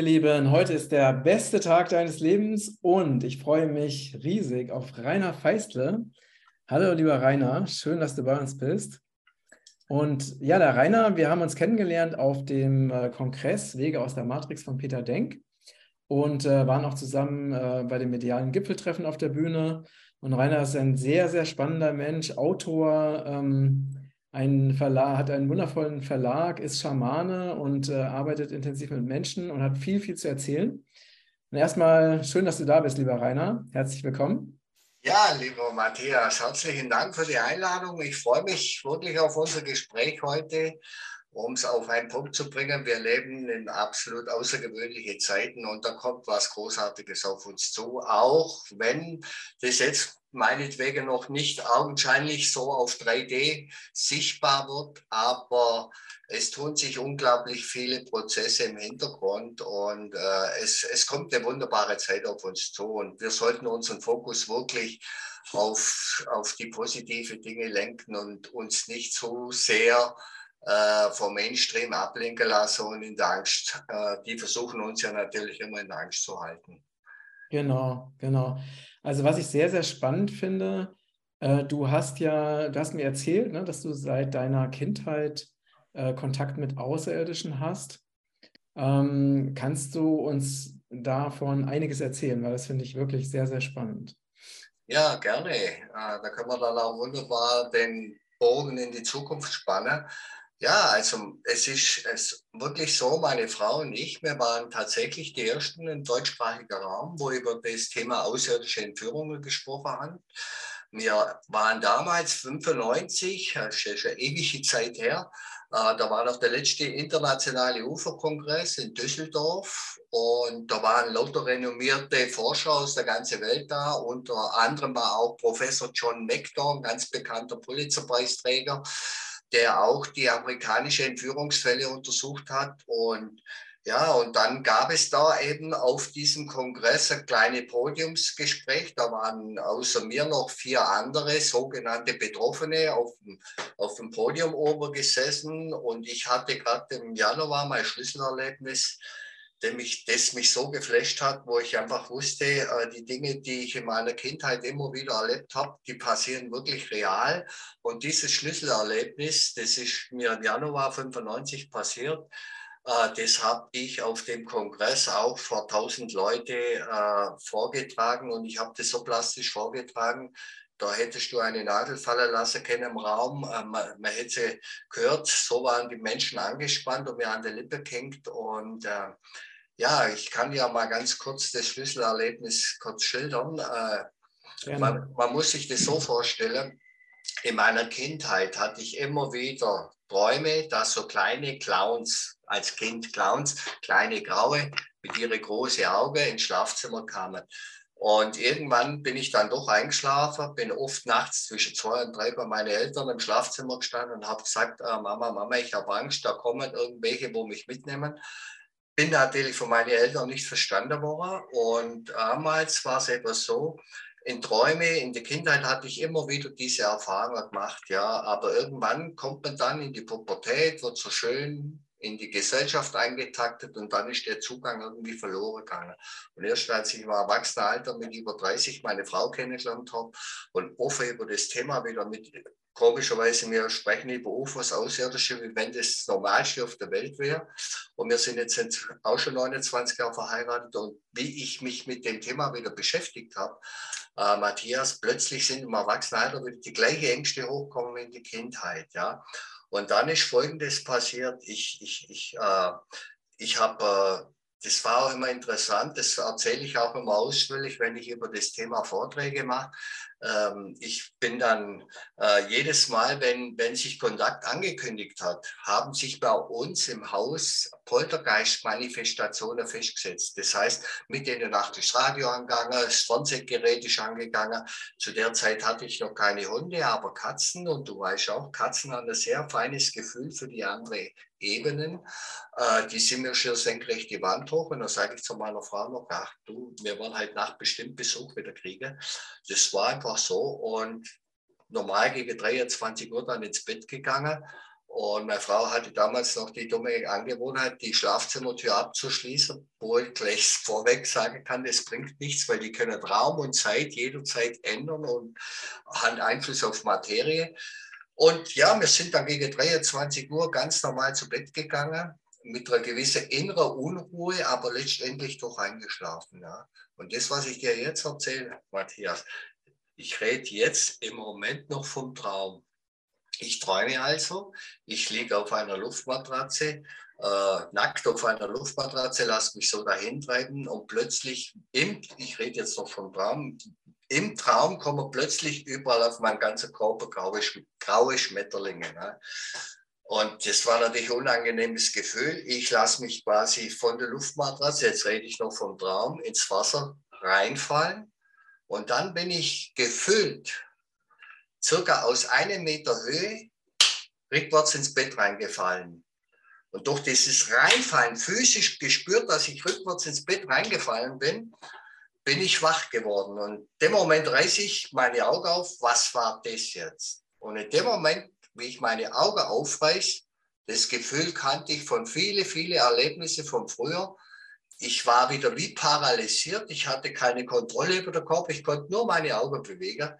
Lieben, heute ist der beste Tag deines Lebens und ich freue mich riesig auf Rainer Feistle. Hallo, lieber Rainer, schön, dass du bei uns bist. Und ja, der Rainer, wir haben uns kennengelernt auf dem äh, Kongress Wege aus der Matrix von Peter Denk und äh, waren auch zusammen äh, bei dem medialen Gipfeltreffen auf der Bühne. Und Rainer ist ein sehr, sehr spannender Mensch, Autor, ähm, ein Verlag, hat einen wundervollen Verlag, ist Schamane und äh, arbeitet intensiv mit Menschen und hat viel, viel zu erzählen. Und erstmal schön, dass du da bist, lieber Rainer. Herzlich willkommen. Ja, lieber Matthias, herzlichen Dank für die Einladung. Ich freue mich wirklich auf unser Gespräch heute, um es auf einen Punkt zu bringen. Wir leben in absolut außergewöhnliche Zeiten und da kommt was Großartiges auf uns zu, auch wenn das jetzt meinetwegen noch nicht augenscheinlich so auf 3D sichtbar wird, aber es tun sich unglaublich viele Prozesse im Hintergrund und äh, es, es kommt eine wunderbare Zeit auf uns zu und wir sollten unseren Fokus wirklich auf, auf die positive Dinge lenken und uns nicht so sehr äh, vom Mainstream ablenken lassen und in der Angst, äh, die versuchen uns ja natürlich immer in der Angst zu halten. Genau, genau. Also was ich sehr, sehr spannend finde, äh, du hast ja, du hast mir erzählt, ne, dass du seit deiner Kindheit äh, Kontakt mit Außerirdischen hast. Ähm, kannst du uns davon einiges erzählen, weil das finde ich wirklich sehr, sehr spannend. Ja, gerne. Äh, da können wir dann auch wunderbar den Bogen in die Zukunft spannen. Ja, also es ist es wirklich so, meine Frau und ich, wir waren tatsächlich die Ersten im deutschsprachigen Raum, wo über das Thema außerirdische Entführungen gesprochen haben. Wir waren damals 95, das ist eine ewige Zeit her, äh, da war noch der letzte internationale UFO-Kongress in Düsseldorf und da waren lauter renommierte Forscher aus der ganzen Welt da. Unter anderem war auch Professor John McDonald, ganz bekannter Pulitzerpreisträger der auch die amerikanische Entführungsfälle untersucht hat. Und ja, und dann gab es da eben auf diesem Kongress ein kleines Podiumsgespräch. Da waren außer mir noch vier andere sogenannte Betroffene auf dem, auf dem Podium oben gesessen. Und ich hatte gerade im Januar mein Schlüsselerlebnis der mich, das mich so geflasht hat, wo ich einfach wusste, äh, die Dinge, die ich in meiner Kindheit immer wieder erlebt habe, die passieren wirklich real. Und dieses Schlüsselerlebnis, das ist mir im Januar 95 passiert, äh, das habe ich auf dem Kongress auch vor 1000 Leute äh, vorgetragen und ich habe das so plastisch vorgetragen, da hättest du eine Nadel fallen lassen können im Raum. Man, man hätte gehört, so waren die Menschen angespannt und mir an der Lippe gehängt. Und äh, ja, ich kann ja mal ganz kurz das Schlüsselerlebnis kurz schildern. Äh, man, man, muss sich das so vorstellen. In meiner Kindheit hatte ich immer wieder Träume, dass so kleine Clowns, als Kind Clowns, kleine Graue mit ihren großen Augen ins Schlafzimmer kamen. Und irgendwann bin ich dann doch eingeschlafen, bin oft nachts zwischen zwei und drei bei meinen Eltern im Schlafzimmer gestanden und habe gesagt, äh, Mama, Mama, ich habe Angst, da kommen irgendwelche, wo mich mitnehmen bin natürlich von meinen Eltern nicht verstanden worden. Und damals war es etwas so, in Träume, in der Kindheit hatte ich immer wieder diese Erfahrung gemacht, ja. Aber irgendwann kommt man dann in die Pubertät, wird so schön in die Gesellschaft eingetaktet und dann ist der Zugang irgendwie verloren gegangen. Und erst als ich im Erwachsenenalter mit über 30 meine Frau kennengelernt habe und offen über das Thema wieder mit komischerweise, wir sprechen über UFOs, Außerirdische, wie wenn das Normalste auf der Welt wäre. Und wir sind jetzt auch schon 29 Jahre verheiratet. Und wie ich mich mit dem Thema wieder beschäftigt habe, äh, Matthias, plötzlich sind im Erwachsenenalter wieder die gleichen Ängste hochkommen wie in die Kindheit. Ja? Und dann ist Folgendes passiert. Ich, ich, ich, äh, ich habe äh, das war auch immer interessant, das erzähle ich auch immer ausführlich, wenn ich über das Thema Vorträge mache. Ähm, ich bin dann äh, jedes Mal, wenn, wenn sich Kontakt angekündigt hat, haben sich bei uns im Haus Poltergeist-Manifestationen festgesetzt. Das heißt, mit in der Nacht ist Radio angegangen, das Fernsehgerät ist angegangen. Zu der Zeit hatte ich noch keine Hunde, aber Katzen. Und du weißt auch, Katzen haben ein sehr feines Gefühl für die andere Ebenen. Äh, die sind mir schon senkrecht die Wand hoch. Und dann sage ich zu meiner Frau noch, ach du, wir wollen halt nach bestimmt Besuch wieder kriegen. Das war einfach so. Und normal gegen 23 Uhr dann ins Bett gegangen. Und meine Frau hatte damals noch die dumme Angewohnheit, die Schlafzimmertür abzuschließen, wo ich gleich vorweg sagen kann, das bringt nichts, weil die können Raum und Zeit jederzeit ändern und haben Einfluss auf Materie. Und ja, wir sind dann gegen 23 Uhr ganz normal zu Bett gegangen, mit einer gewissen inneren Unruhe, aber letztendlich doch eingeschlafen. Ja. Und das, was ich dir jetzt erzähle, Matthias, ich rede jetzt im Moment noch vom Traum. Ich träume also, ich liege auf einer Luftmatratze, äh, nackt auf einer Luftmatratze, lasse mich so dahin treiben und plötzlich, im, ich rede jetzt noch vom Traum, im Traum kommen plötzlich überall auf meinen ganzen Körper graue, graue Schmetterlinge. Ne? Und das war natürlich ein unangenehmes Gefühl. Ich lasse mich quasi von der Luftmatratze, jetzt rede ich noch vom Traum, ins Wasser reinfallen. Und dann bin ich gefüllt circa aus einem Meter Höhe rückwärts ins Bett reingefallen. Und durch dieses Reinfallen, physisch gespürt, dass ich rückwärts ins Bett reingefallen bin, bin ich wach geworden. Und in dem Moment reiße ich meine Augen auf, was war das jetzt? Und in dem Moment, wie ich meine Augen aufreiße, das Gefühl kannte ich von viele, viele Erlebnisse von früher. Ich war wieder wie paralysiert. Ich hatte keine Kontrolle über den Kopf. Ich konnte nur meine Augen bewegen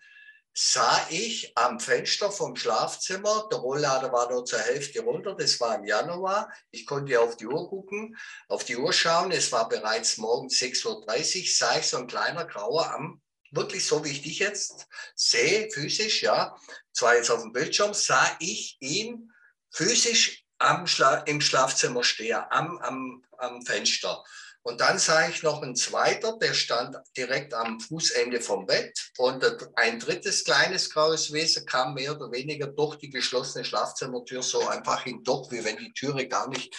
sah ich am Fenster vom Schlafzimmer, der Rolllader war nur zur Hälfte runter, das war im Januar, ich konnte auf die Uhr gucken, auf die Uhr schauen, es war bereits morgens 6.30 Uhr, sah ich so ein kleiner Grauer am, wirklich so wie ich dich jetzt sehe, physisch, ja, zwar jetzt auf dem Bildschirm, sah ich ihn physisch Schla im Schlafzimmer stehen, am, am, am Fenster. Und dann sah ich noch einen zweiter, der stand direkt am Fußende vom Bett. Und ein drittes kleines graues Wesen kam mehr oder weniger durch die geschlossene Schlafzimmertür so einfach hindurch, wie wenn die Türe gar nicht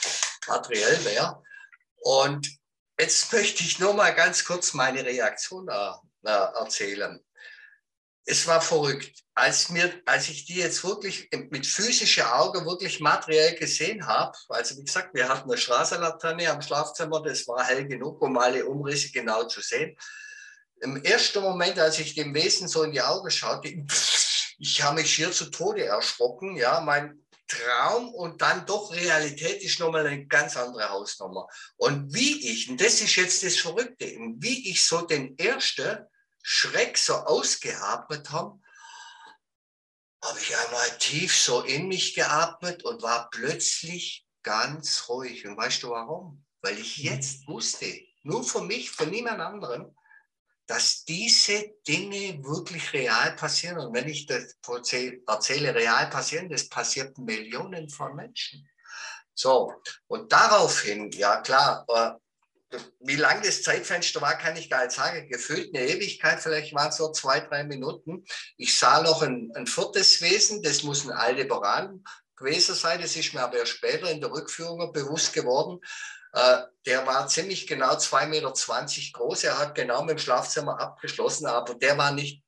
materiell wäre. Und jetzt möchte ich nur mal ganz kurz meine Reaktion äh, erzählen es war verrückt. Als, mir, als ich die jetzt wirklich mit physischen Augen wirklich materiell gesehen habe, also wie gesagt, wir hatten eine Straßenlaterne am Schlafzimmer, das war hell genug, um alle Umrisse genau zu sehen. Im ersten Moment, als ich dem Wesen so in die Augen schaute, ich habe mich schier zu Tode erschrocken. Ja, mein Traum und dann doch Realität ist nochmal eine ganz andere Hausnummer. Und wie ich, und das ist jetzt das Verrückte, wie ich so den ersten Schreck so ausgeatmet haben, habe ich einmal tief so in mich geatmet und war plötzlich ganz ruhig. Und weißt du warum? Weil ich mhm. jetzt wusste, nur für mich, für niemand anderen, dass diese Dinge wirklich real passieren. Und wenn ich das erzähle, real passieren, das passiert Millionen von Menschen. So, und daraufhin, ja klar, äh, wie lang das Zeitfenster war, kann ich gar nicht sagen. Gefühlt eine Ewigkeit, vielleicht waren es so zwei, drei Minuten. Ich sah noch ein, ein viertes Wesen, das muss ein Aldebaran gewesen sein. Das ist mir aber später in der Rückführung bewusst geworden. Äh, der war ziemlich genau 2,20 Meter groß. Er hat genau mit dem Schlafzimmer abgeschlossen, aber der war nicht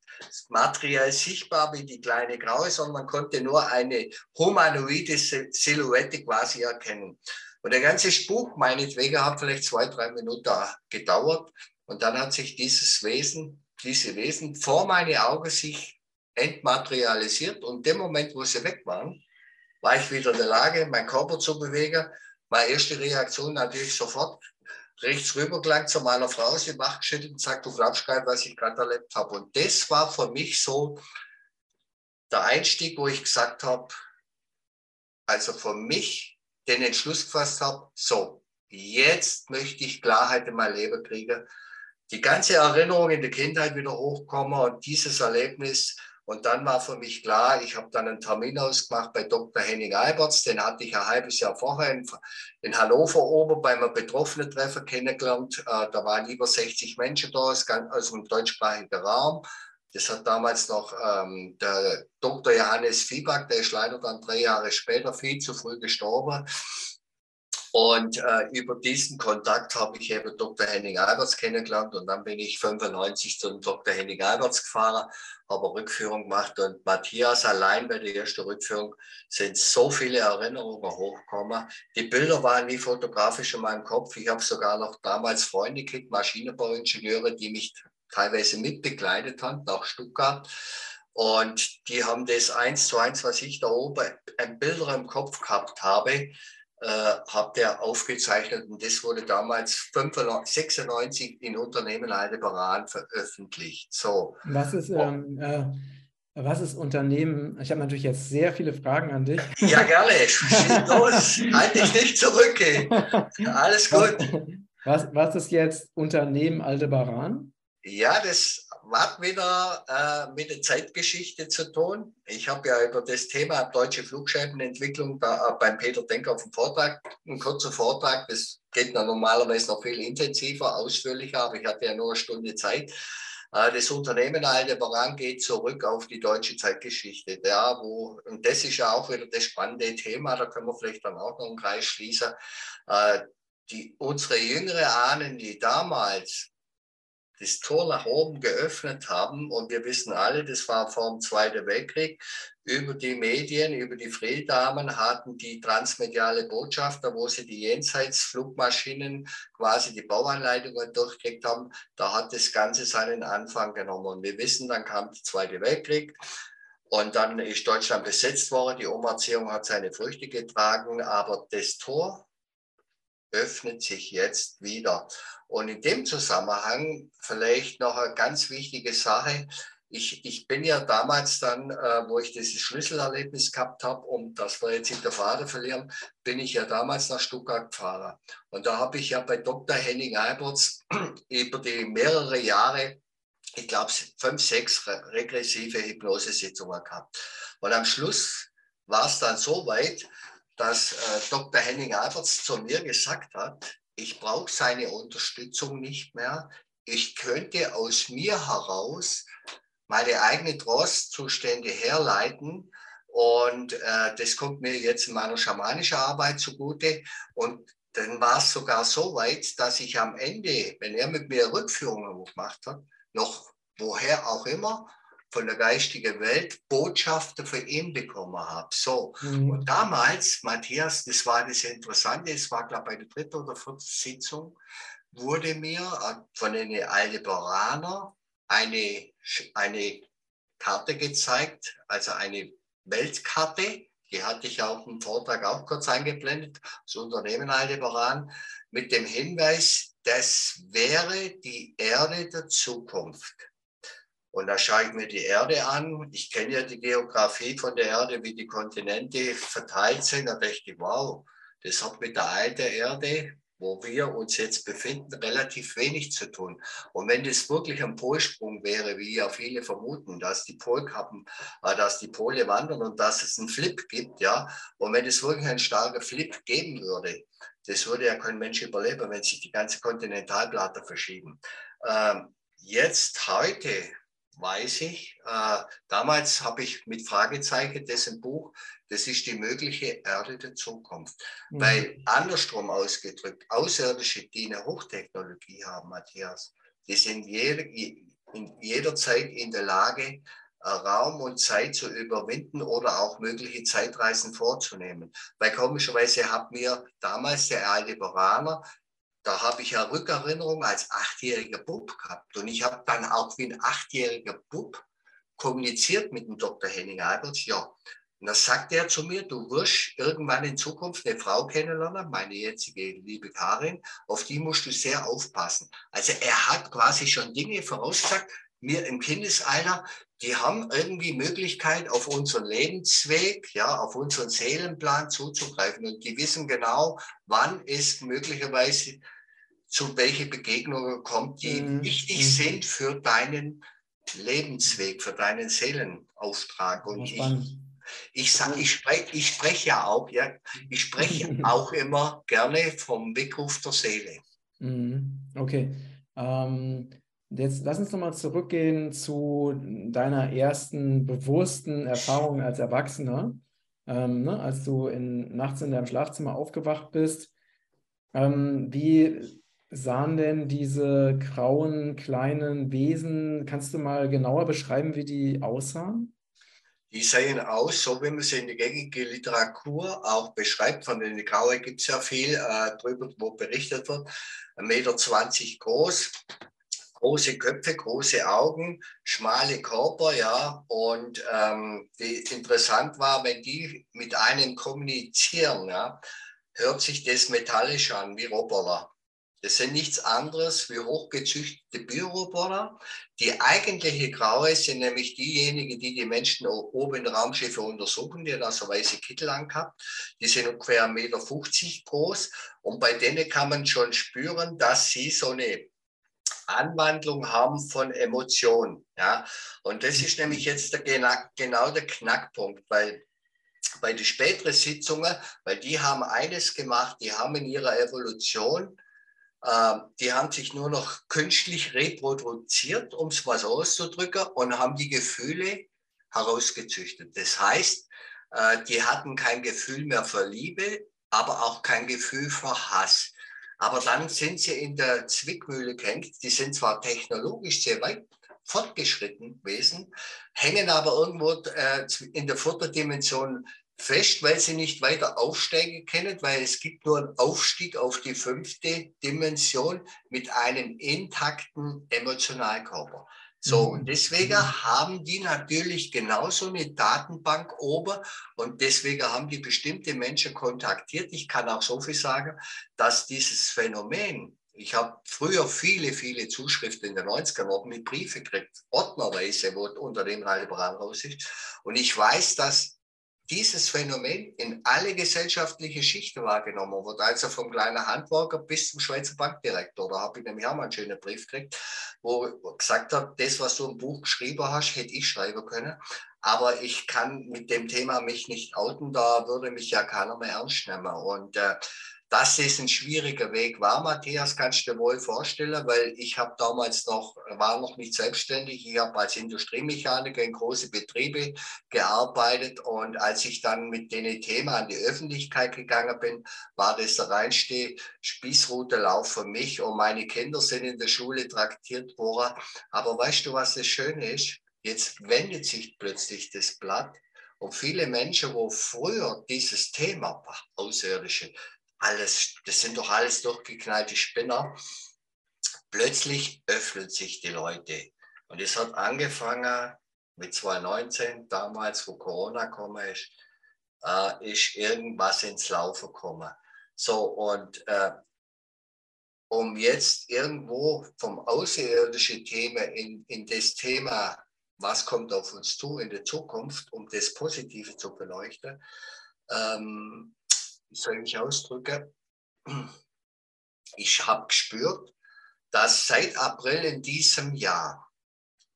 materiell sichtbar wie die kleine Graue, sondern man konnte nur eine humanoide Silhouette quasi erkennen. Und der ganze Spuk, meinetwegen, hat vielleicht zwei, drei Minuten gedauert. Und dann hat sich dieses Wesen, diese Wesen vor meine Augen sich entmaterialisiert. Und dem Moment, wo sie weg waren, war ich wieder in der Lage, meinen Körper zu bewegen. Meine erste Reaktion natürlich sofort rechts rüber gelangt zu meiner Frau, sie wachgeschüttelt und sagt, du glaubst gar nicht, was ich gerade erlebt habe. Und das war für mich so der Einstieg, wo ich gesagt habe, also für mich den Entschluss gefasst habe, so, jetzt möchte ich Klarheit in mein Leben kriegen, die ganze Erinnerung in der Kindheit wieder hochkommen und dieses Erlebnis. Und dann war für mich klar, ich habe dann einen Termin ausgemacht bei Dr. Henning Alberts, den hatte ich ein halbes Jahr vorher in, in Hannover oben beim Betroffenen-Treffen kennengelernt. Äh, da waren über 60 Menschen da aus, aus dem deutschsprachigen Raum. Das hat damals noch ähm, der Dr. Johannes Fieback, der ist leider dann drei Jahre später viel zu früh gestorben. Und äh, über diesen Kontakt habe ich eben Dr. Henning Alberts kennengelernt und dann bin ich 95 zum Dr. Henning Alberts gefahren, habe Rückführung gemacht und Matthias allein bei der ersten Rückführung sind so viele Erinnerungen hochgekommen. Die Bilder waren wie fotografisch in meinem Kopf. Ich habe sogar noch damals Freunde gekriegt, Maschinenbauingenieure, die mich teilweise mitbegleitet haben nach Stuttgart. Und die haben das eins zu eins, was ich da oben ein Bilder im Kopf gehabt habe, äh, habt ihr aufgezeichnet und das wurde damals 96 in Unternehmen Aldebaran veröffentlicht. So. Was ist, ähm, äh, was ist Unternehmen? Ich habe natürlich jetzt sehr viele Fragen an dich. Ja, gerne. Schieß los. halt dich nicht zurück. Alles gut. Was, was ist jetzt Unternehmen Aldebaran? Ja, das hat wieder äh, mit der Zeitgeschichte zu tun. Ich habe ja über das Thema deutsche Flugscheibenentwicklung da, äh, beim Peter Denker auf dem Vortrag, ein kurzer Vortrag, das geht dann normalerweise noch viel intensiver, ausführlicher, aber ich hatte ja nur eine Stunde Zeit. Äh, das Unternehmen Aldebaran geht zurück auf die deutsche Zeitgeschichte. Ja, wo, und das ist ja auch wieder das spannende Thema, da können wir vielleicht dann auch noch einen Kreis schließen. Äh, die, unsere jüngere Ahnen, die damals das Tor nach oben geöffnet haben. Und wir wissen alle, das war vor dem Zweiten Weltkrieg. Über die Medien, über die Frieddamen hatten die transmediale Botschafter, wo sie die Jenseitsflugmaschinen, quasi die Bauanleitungen durchgekriegt haben. Da hat das Ganze seinen Anfang genommen. Und wir wissen, dann kam der Zweite Weltkrieg. Und dann ist Deutschland besetzt worden. Die Umerziehung hat seine Früchte getragen. Aber das Tor öffnet sich jetzt wieder. Und in dem Zusammenhang vielleicht noch eine ganz wichige Sache. Ich, ich bin ja damals dann, äh, wo ich dieses Schlüsselerlebnis gehabt habe, um das wir jetzt in der Fahrt verlieren, bin ich ja damals nach Stuttgart gefahren. Und da habe ich ja bei Dr. Henning Alberts über die mehrere Jahre, ich glaube fünf, sechs regressive Hypnosesitzungen gehabt. Und am Schluss war es dann so weit, dass äh, Dr. Henning Alberts zu mir gesagt hat, ich brauche seine Unterstützung nicht mehr. Ich könnte aus mir heraus meine eigenen Trostzustände herleiten. Und äh, das kommt mir jetzt in meiner schamanischen Arbeit zugute. Und dann war es sogar so weit, dass ich am Ende, wenn er mit mir Rückführungen gemacht hat, noch woher auch immer, von der geistigen Welt Botschaften für ihn bekommen habe. So. Mhm. Und damals, Matthias, das war das Interessante, es war, glaube ich, bei der dritten oder vierten Sitzung, wurde mir äh, von den Aldebaraner eine, eine Karte gezeigt, also eine Weltkarte, die hatte ich auch im Vortrag auch kurz eingeblendet, das Unternehmen Aldebaran, mit dem Hinweis, das wäre die Erde der Zukunft. Und da schaue ich mir die Erde an. Ich kenne ja die Geografie von der Erde, wie die Kontinente verteilt sind. Da dachte ich, wow, das hat mit der alten Erde, wo wir uns jetzt befinden, relativ wenig zu tun. Und wenn das wirklich ein Polsprung wäre, wie ja viele vermuten, dass die Polkappen, äh, dass die Pole wandern und dass es einen Flip gibt, ja, und wenn es wirklich einen starken Flip geben würde, das würde ja kein Mensch überleben, wenn sich die ganze Kontinentalplatte verschieben. Ähm, jetzt, heute, weiß ich. Äh, damals habe ich mit Fragezeichen dessen Buch, das ist die mögliche Erde der Zukunft. Mhm. Weil andersrum ausgedrückt, Außerirdische, die eine Hochtechnologie haben, Matthias, die sind jede, in jeder Zeit in der Lage, äh, Raum und Zeit zu überwinden oder auch mögliche Zeitreisen vorzunehmen. Weil komischerweise hat mir damals der Aldebaraner da habe ich ja Rückerinnerung als achtjähriger Bub gehabt. Und ich habe dann auch wie ein achtjähriger Bub kommuniziert mit dem Dr. Henning Alberts. Ja, und da sagte er zu mir, du wirst irgendwann in Zukunft eine Frau kennenlernen, meine jetzige liebe Karin, auf die musst du sehr aufpassen. Also er hat quasi schon Dinge vorausgesagt, mir im Kindesalter, die haben irgendwie Möglichkeit, auf unseren Lebensweg, ja, auf unseren Seelenplan zuzugreifen. Und die wissen genau, wann ist möglicherweise zu welchen Begegnungen kommt, die mhm. wichtig mhm. sind für deinen Lebensweg, für deinen Seelenauftrag. Und ich, ich, sag, ich spreche ich sprech ja auch, ja, ich spreche auch immer gerne vom Weckruf der Seele. Mhm. Okay. Ähm, jetzt lass uns nochmal zurückgehen zu deiner ersten bewussten Erfahrung als Erwachsener. Ähm, ne, als du in, nachts in deinem Schlafzimmer aufgewacht bist. Ähm, wie sahen denn diese grauen kleinen Wesen? Kannst du mal genauer beschreiben, wie die aussahen? Die sehen aus, so wie man sie in der gängigen Literatur auch beschreibt. Von den Grauen gibt es ja viel äh, drüber, wo berichtet wird. 1,20 Meter groß, große Köpfe, große Augen, schmale Körper, ja. Und ähm, interessant war, wenn die mit einem kommunizieren, ja, hört sich das metallisch an wie Roboter. Das sind nichts anderes wie hochgezüchtete Bioroboter. Die eigentliche Graue sind nämlich diejenigen, die die Menschen oben in Raumschiffe untersuchen, die da so weiße Kittel angehabt. Die sind ungefähr 1,50 Meter groß. Und bei denen kann man schon spüren, dass sie so eine Anwandlung haben von Emotionen. Ja? Und das ist nämlich jetzt der, genau der Knackpunkt, weil bei den späteren Sitzungen, weil die haben eines gemacht, die haben in ihrer Evolution, die haben sich nur noch künstlich reproduziert, um es mal so auszudrücken, und haben die Gefühle herausgezüchtet. Das heißt, äh, die hatten kein Gefühl mehr für Liebe, aber auch kein Gefühl für Hass. Aber dann sind sie in der Zwickmühle gehängt. Die sind zwar technologisch sehr weit fortgeschritten gewesen, hängen aber irgendwo äh, in der Futterdimension fest, weil sie nicht weiter aufsteigen können, weil es gibt nur einen Aufstieg auf die fünfte Dimension mit einem intakten Emotionalkörper. So, mhm. und deswegen mhm. haben die natürlich genauso eine Datenbank oben und deswegen haben die bestimmte Menschen kontaktiert. Ich kann auch so viel sagen, dass dieses Phänomen, ich habe früher viele, viele Zuschriften in den 90ern noch mit Briefe gekriegt, ordnerweise, wo unter dem Liberal raus ist. Und ich weiß, dass dieses Phänomen in alle gesellschaftliche Schichten wahrgenommen wird, also vom kleinen Handwerker bis zum Schweizer Bankdirektor. Da habe ich auch mal einen schönen Brief gekriegt, wo gesagt hat, das, was du im Buch geschrieben hast, hätte ich schreiben können. Aber ich kann mit dem Thema mich nicht outen, da würde mich ja keiner mehr ernst nehmen. Und äh, dass es ein schwieriger Weg war, Matthias, kannst du dir wohl vorstellen, weil ich habe damals noch, war noch nicht selbstständig, ich habe als Industriemechaniker in große Betriebe gearbeitet und als ich dann mit dem Thema an die Öffentlichkeit gegangen bin, war das der reinste Spießrutelauf für mich und meine Kinder sind in der Schule traktiert worden. Aber weißt du, was das Schöne ist? Jetzt wendet sich plötzlich das Blatt und viele Menschen, wo früher dieses Thema Außerirdische alles, das sind doch alles durchgeknallte Spinner. Plötzlich öffnen sich die Leute. Und es hat angefangen mit 2019, damals, wo Corona gekommen ist, äh, ist irgendwas ins Laufen gekommen. So, und äh, um jetzt irgendwo vom außerirdischen Thema in, in das Thema, was kommt auf uns zu in der Zukunft, um das Positive zu beleuchten, ähm, wie soll ich mich ausdrücken? Ich habe gespürt, dass seit April in diesem Jahr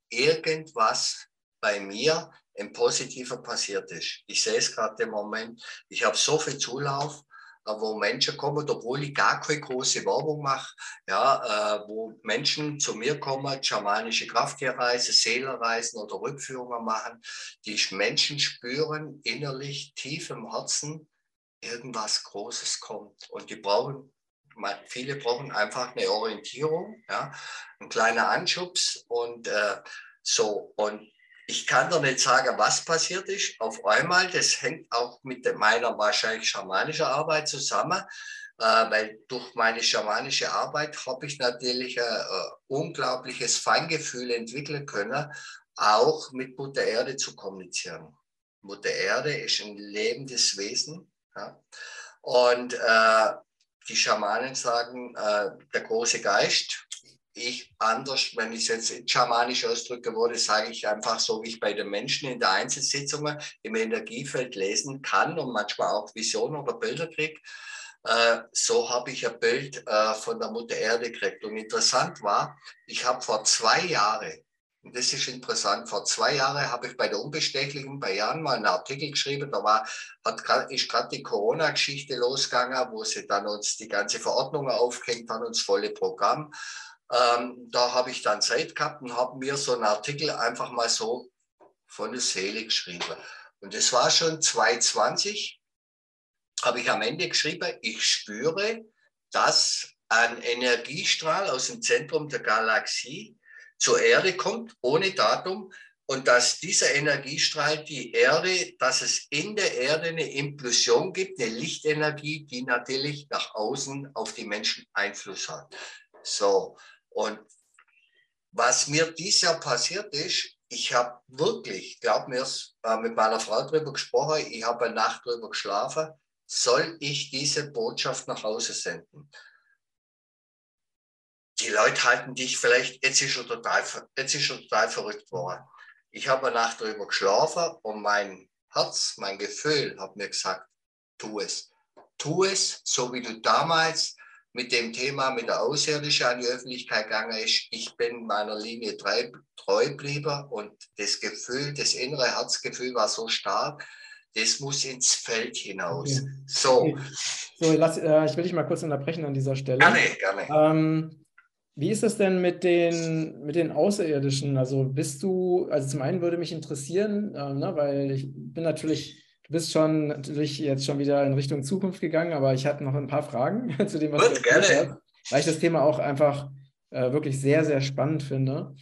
irgendwas bei mir im Positiven passiert ist. Ich sehe es gerade im Moment. Ich habe so viel Zulauf, äh, wo Menschen kommen, obwohl ich gar keine große Werbung mache, ja, äh, wo Menschen zu mir kommen, schamanische Krafttierreisen, Seelenreisen oder Rückführungen machen, die Menschen spüren innerlich tief im Herzen, irgendwas Großes kommt. Und die brauchen, viele brauchen einfach eine Orientierung, ja, ein kleiner Anschubs und äh, so. Und ich kann doch nicht sagen, was passiert ist. Auf einmal, das hängt auch mit meiner wahrscheinlich schamanischen Arbeit zusammen, äh, weil durch meine schamanische Arbeit habe ich natürlich ein äh, unglaubliches Feingefühl entwickeln können, auch mit Mutter Erde zu kommunizieren. Mutter Erde ist ein lebendes Wesen, ja. Und äh, die Schamanen sagen, äh, der große Geist, ich anders, wenn ich es jetzt schamanisch ausdrücke würde, sage ich einfach so, wie ich bei den Menschen in der Einzelsitzung im Energiefeld lesen kann und manchmal auch Visionen oder Bilder kriege. Äh, so habe ich ein Bild äh, von der Mutter Erde gekriegt. Und interessant war, ich habe vor zwei Jahren das ist interessant. Vor zwei Jahren habe ich bei der Unbestechlichen bei Jan mal einen Artikel geschrieben. Da war, hat grad, ist gerade die Corona-Geschichte losgegangen, wo sie dann uns die ganze Verordnung aufgehängt haben, uns volle Programm. Ähm, da habe ich dann Zeit gehabt und habe mir so einen Artikel einfach mal so von der Seele geschrieben. Und das war schon 2020, habe ich am Ende geschrieben, ich spüre, dass ein Energiestrahl aus dem Zentrum der Galaxie zur Erde kommt, ohne Datum, und dass dieser Energiestrahl die Erde, dass es in der Erde eine Implosion gibt, eine Lichtenergie, die natürlich nach außen auf die Menschen Einfluss hat. So, und was mir dieses Jahr passiert ist, ich habe wirklich, glaub mir, äh, mit meiner Frau darüber gesprochen, ich habe eine Nacht darüber geschlafen, soll ich diese Botschaft nach Hause senden? Die Leute halten dich vielleicht, jetzt ist er total, jetzt ist er total verrückt worden. Ich habe eine Nacht darüber geschlafen und mein Herz, mein Gefühl hat mir gesagt, tu es. Tu es, so wie du damals mit dem Thema mit der Außerirdischen an die Öffentlichkeit gegangen ist. Ich bin meiner Linie treu, treu geblieben und das Gefühl, das innere Herzgefühl war so stark, das muss ins Feld hinaus. Okay. So. Okay. So, lass, äh, ich will dich mal kurz unterbrechen an dieser Stelle. Gerne, gerne. Ähm, wie ist das denn mit den, mit den Außerirdischen? Also bist du, also zum einen würde mich interessieren, äh, ne, weil ich bin natürlich Du bist schon natürlich jetzt schon wieder in Richtung Zukunft gegangen, aber ich hatte noch ein paar Fragen zu dem, was Gut, du gerne. Hast, weil ich das Thema auch einfach äh, wirklich sehr, sehr spannend finde.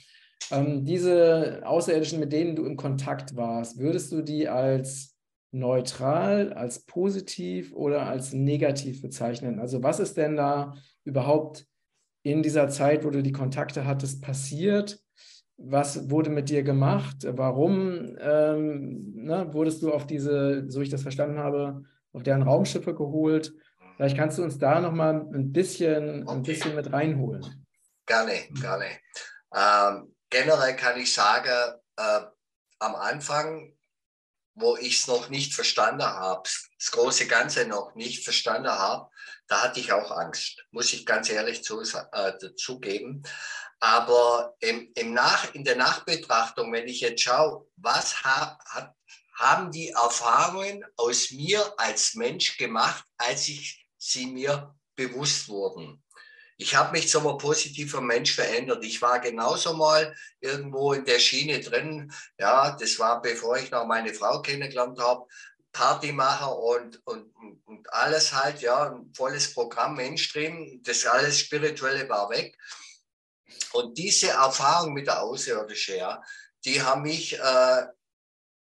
Ähm, diese Außerirdischen, mit denen du in Kontakt warst, würdest du die als neutral, als positiv oder als negativ bezeichnen? Also was ist denn da überhaupt in dieser Zeit, wo du die Kontakte hattest, passiert? was wurde mit dir gemacht? Warum ähm, ne, wurdest du auf diese, so ich das verstanden habe, auf deren Raumschiffe geholt? Vielleicht kannst du uns da nochmal ein bisschen, okay. ein bisschen mit reinholen. Gerne, gerne. Ähm, generell kann ich sagen, äh, am Anfang, wo ich es noch nicht verstanden habe, das große Ganze noch nicht verstanden habe, da hatte ich auch Angst, muss ich ganz ehrlich zu, äh, dazugeben. Aber im, im Nach, in der Nachbetrachtung, wenn ich jetzt schaue, was ha, hat, haben die Erfahrungen aus mir als Mensch gemacht, als ich sie mir bewusst wurden. Ich habe mich zum positiver Mensch verändert. Ich war genauso mal irgendwo in der Schiene drin. Ja, das war bevor ich noch meine Frau kennengelernt habe. Partymacher und, und, und alles halt, ja, ein volles Programm, Mainstream. Das alles Spirituelle war weg. Und diese Erfahrung mit der Außerirdischen, ja, die haben mich äh,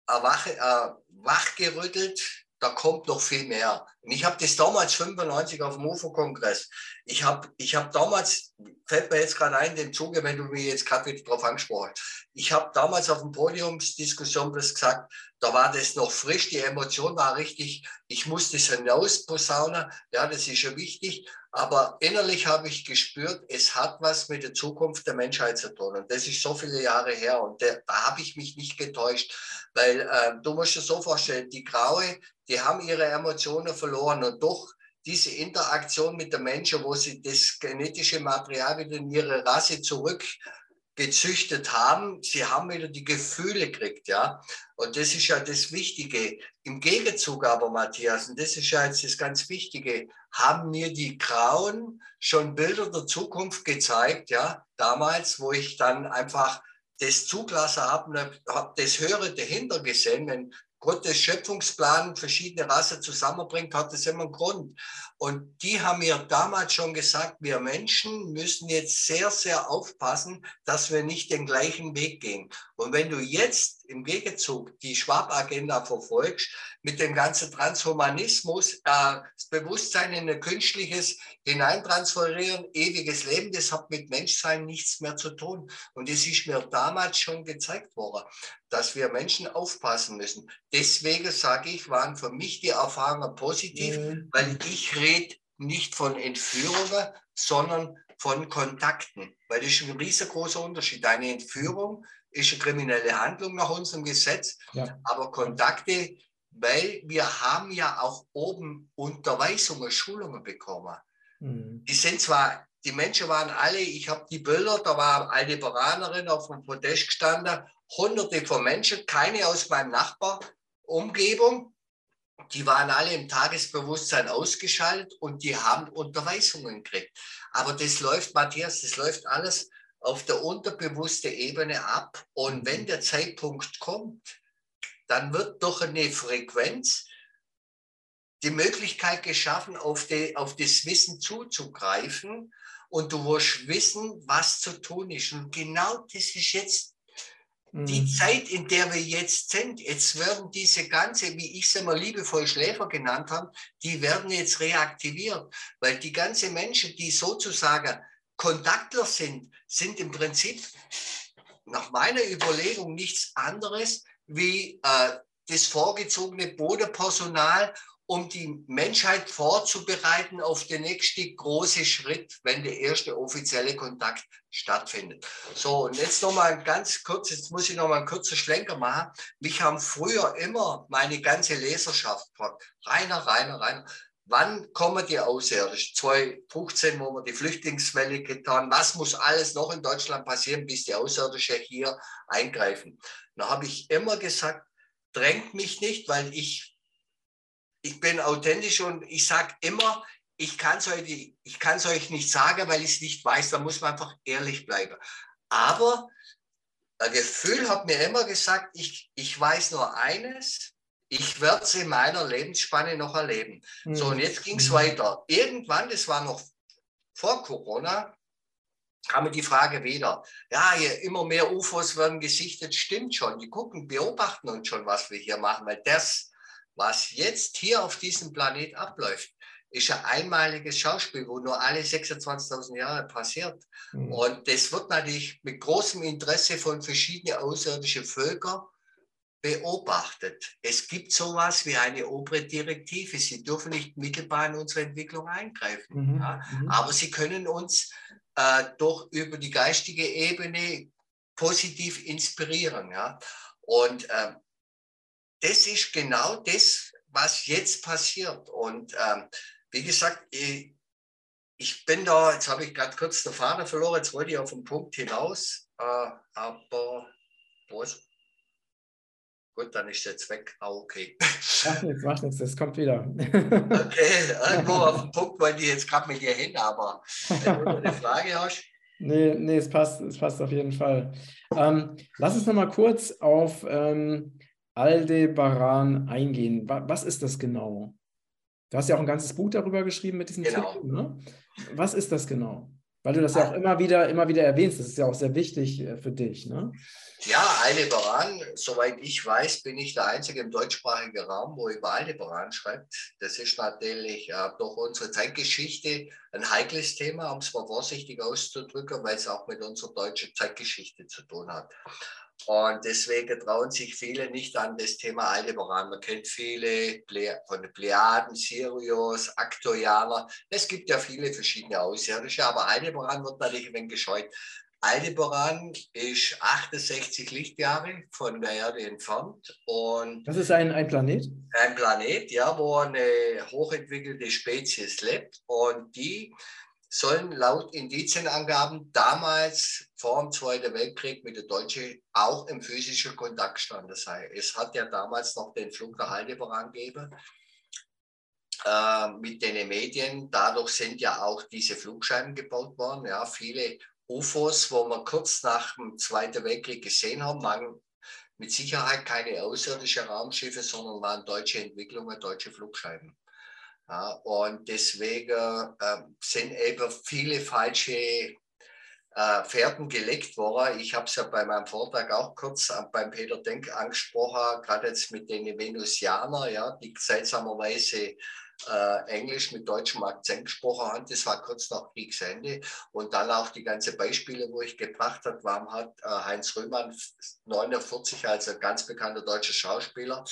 erwache, äh, wachgerüttelt. Da kommt noch viel mehr. Und ich habe das damals 95 auf dem UFO-Kongress. Ich habe ich hab damals, fällt mir jetzt gerade ein, den Zuge, wenn du mir jetzt gerade wieder drauf angesprochen. Ich habe damals auf dem Podiumsdiskussion bloß gesagt, da war das noch frisch, die Emotion war richtig, ich musste es hinaus posaunen, ja, das ist ja wichtig. Aber innerlich habe ich gespürt, es hat was mit der Zukunft der Menschheit zu tun. Und das ist so viele Jahre her. Und der, da habe ich mich nicht getäuscht. Weil äh, du musst dir so vorstellen, die Graue, die haben ihre Emotionen verloren. Und durch diese Interaktion mit den Menschen, wo sie das genetische Material wieder in ihre Rasse zurück gezüchtet haben, sie haben wieder die Gefühle gekriegt, ja. Und das ist ja das Wichtige. Im Gegenzug aber, Matthias, und das ist ja jetzt das ganz Wichtige, haben mir die Grauen schon Bilder der Zukunft gezeigt, ja, damals, wo ich dann einfach das zugelassen habe, habe das Höhere dahinter gesehen, wenn Gottes Schöpfungsplan verschiedene Rassen zusammenbringt, hat das immer einen Grund. Und die haben mir damals schon gesagt, wir Menschen müssen jetzt sehr, sehr aufpassen, dass wir nicht den gleichen Weg gehen. Und wenn du jetzt im Gegenzug die Schwab-Agenda verfolgst, mit dem ganzen Transhumanismus, äh, das Bewusstsein in ein künstliches hineintransferieren, ewiges Leben, das hat mit Menschsein nichts mehr zu tun. Und es ist mir damals schon gezeigt worden, dass wir Menschen aufpassen müssen. Deswegen sage ich, waren für mich die Erfahrungen positiv, mhm. weil ich rede nicht von Entführungen, sondern von Kontakten. Weil das ist ein riesengroßer Unterschied. Eine Entführung ist eine kriminelle Handlung nach unserem Gesetz, ja. aber Kontakte, weil wir haben ja auch oben Unterweisungen, Schulungen bekommen. Mhm. Die sind zwar, die Menschen waren alle, ich habe die Bilder, da war eine Beraterin auf dem Podest gestanden, hunderte von Menschen, keine aus meinem Nachbarumgebung, die waren alle im Tagesbewusstsein ausgeschaltet und die haben Unterweisungen gekriegt. Aber das läuft, Matthias, das läuft alles auf der unterbewussten Ebene ab. Und wenn der Zeitpunkt kommt, dann wird durch eine Frequenz die Möglichkeit geschaffen, auf, die, auf das Wissen zuzugreifen. Und du wirst wissen, was zu tun ist. Und genau das ist jetzt die mhm. Zeit, in der wir jetzt sind. Jetzt werden diese ganze, wie ich es immer liebevoll Schläfer genannt habe, die werden jetzt reaktiviert. Weil die ganzen Menschen, die sozusagen Kontaktler sind, sind im Prinzip nach meiner Überlegung nichts anderes wie äh, das vorgezogene Bodenpersonal, um die Menschheit vorzubereiten auf den nächsten großen Schritt, wenn der erste offizielle Kontakt stattfindet. So, und jetzt nochmal ganz kurz, jetzt muss ich nochmal einen kurzen Schlenker machen. Mich haben früher immer meine ganze Leserschaft gefragt, Rainer, Rainer, Rainer, wann kommen die Außerirdischen? 2015, wo wir die Flüchtlingswelle getan, was muss alles noch in Deutschland passieren, bis die Außerirdischen hier eingreifen? Da habe ich immer gesagt, drängt mich nicht, weil ich, ich bin authentisch und ich sage immer, ich kann es euch, euch nicht sagen, weil ich es nicht weiß. Da muss man einfach ehrlich bleiben. Aber ein Gefühl hat mir immer gesagt, ich, ich weiß nur eines, ich werde es in meiner Lebensspanne noch erleben. Mhm. So, und jetzt ging es mhm. weiter. Irgendwann, das war noch vor Corona, kam mir die Frage wieder. Ja, immer mehr UFOs werden gesichtet, stimmt schon. Die gucken, beobachten uns schon, was wir hier machen, weil das, was jetzt hier auf diesem Planet abläuft, ist ein einmaliges Schauspiel, wo nur alle 26.000 Jahre passiert. Mhm. Und das wird natürlich mit großem Interesse von verschiedenen außerirdischen Völkern beobachtet. Es gibt sowas wie eine obere Direktive. Sie dürfen nicht mittelbar in unsere Entwicklung eingreifen. Mhm. Ja? Mhm. Aber sie können uns äh, doch über die geistige Ebene positiv inspirieren. Ja? Und äh, das ist genau das, was jetzt passiert. Und ähm, wie gesagt, ich, ich, bin da, jetzt habe ich gerade kurz den Faden verloren, jetzt wollte ich auf den Punkt hinaus, äh, aber wo ist Gut, dann ist jetzt weg. Ah, okay. Macht nichts, macht nichts, das kommt wieder. okay, irgendwo auf den Punkt wollte ich jetzt gerade mit dir hin, aber wenn du eine Frage hast. Nee, nee, es passt, es passt auf jeden Fall. Ähm, lass uns nochmal kurz auf ähm, Aldebaran eingehen. Was ist das genau? Du hast ja auch ein ganzes Buch darüber geschrieben mit diesem genau. Titel. Ne? Was ist das genau? Weil du das ja auch immer wieder, immer wieder erwähnst. Das ist ja auch sehr wichtig äh, für dich. Ne? Ja, Aldebaran, soweit ich weiß, bin ich der Einzige im deutschsprachigen Raum, wo über Aldebaran schreibt. Das ist natürlich äh, durch unsere Zeitgeschichte ein heikles Thema, um es mal vorsichtig auszudrücken, weil es auch mit unserer deutschen Zeitgeschichte zu tun hat. Und deswegen trauen sich viele nicht an das Thema Aldebaran. Man kennt viele von den Plejaden, Sirius, Aktorianer. Es gibt ja viele verschiedene Außerirdische, aber Aldebaran wird natürlich ein wenig gescheut. Aldebaran ist 68 Lichtjahre von der Erde entfernt. Und das ist ein, ein Planet? Ein Planet, ja, wo eine hochentwickelte Spezies lebt. Und die sollen laut Indizienangaben damals vor dem Zweiten Weltkrieg mit der Deutschen auch im physischen Kontakt standen sein. Es hat ja damals noch den Flug nach Aldebaran gegeben äh, mit den Medien. Dadurch sind ja auch diese Flugscheiben gebaut worden. Ja, viele UFOs, wo wir kurz nach dem Zweiten Weltkrieg gesehen haben, waren mit Sicherheit keine außerirdischen Raumschiffe, sondern waren deutsche Entwicklungen, deutsche Flugscheiben. Ja, und deswegen äh, sind eben viele falsche äh, Pferden gelegt worden. Ich habe es ja bei meinem Vortrag auch kurz äh, beim Peter Denk angesprochen, gerade jetzt mit den Venusianern, ja, die seltsamerweise äh, Englisch mit deutschem Akzent gesprochen haben. Das war kurz nach Kriegsende. Und dann auch die ganzen Beispiele, wo ich gebracht habe, warum hat äh, Heinz Röhmann 49 als ein ganz bekannter deutscher Schauspieler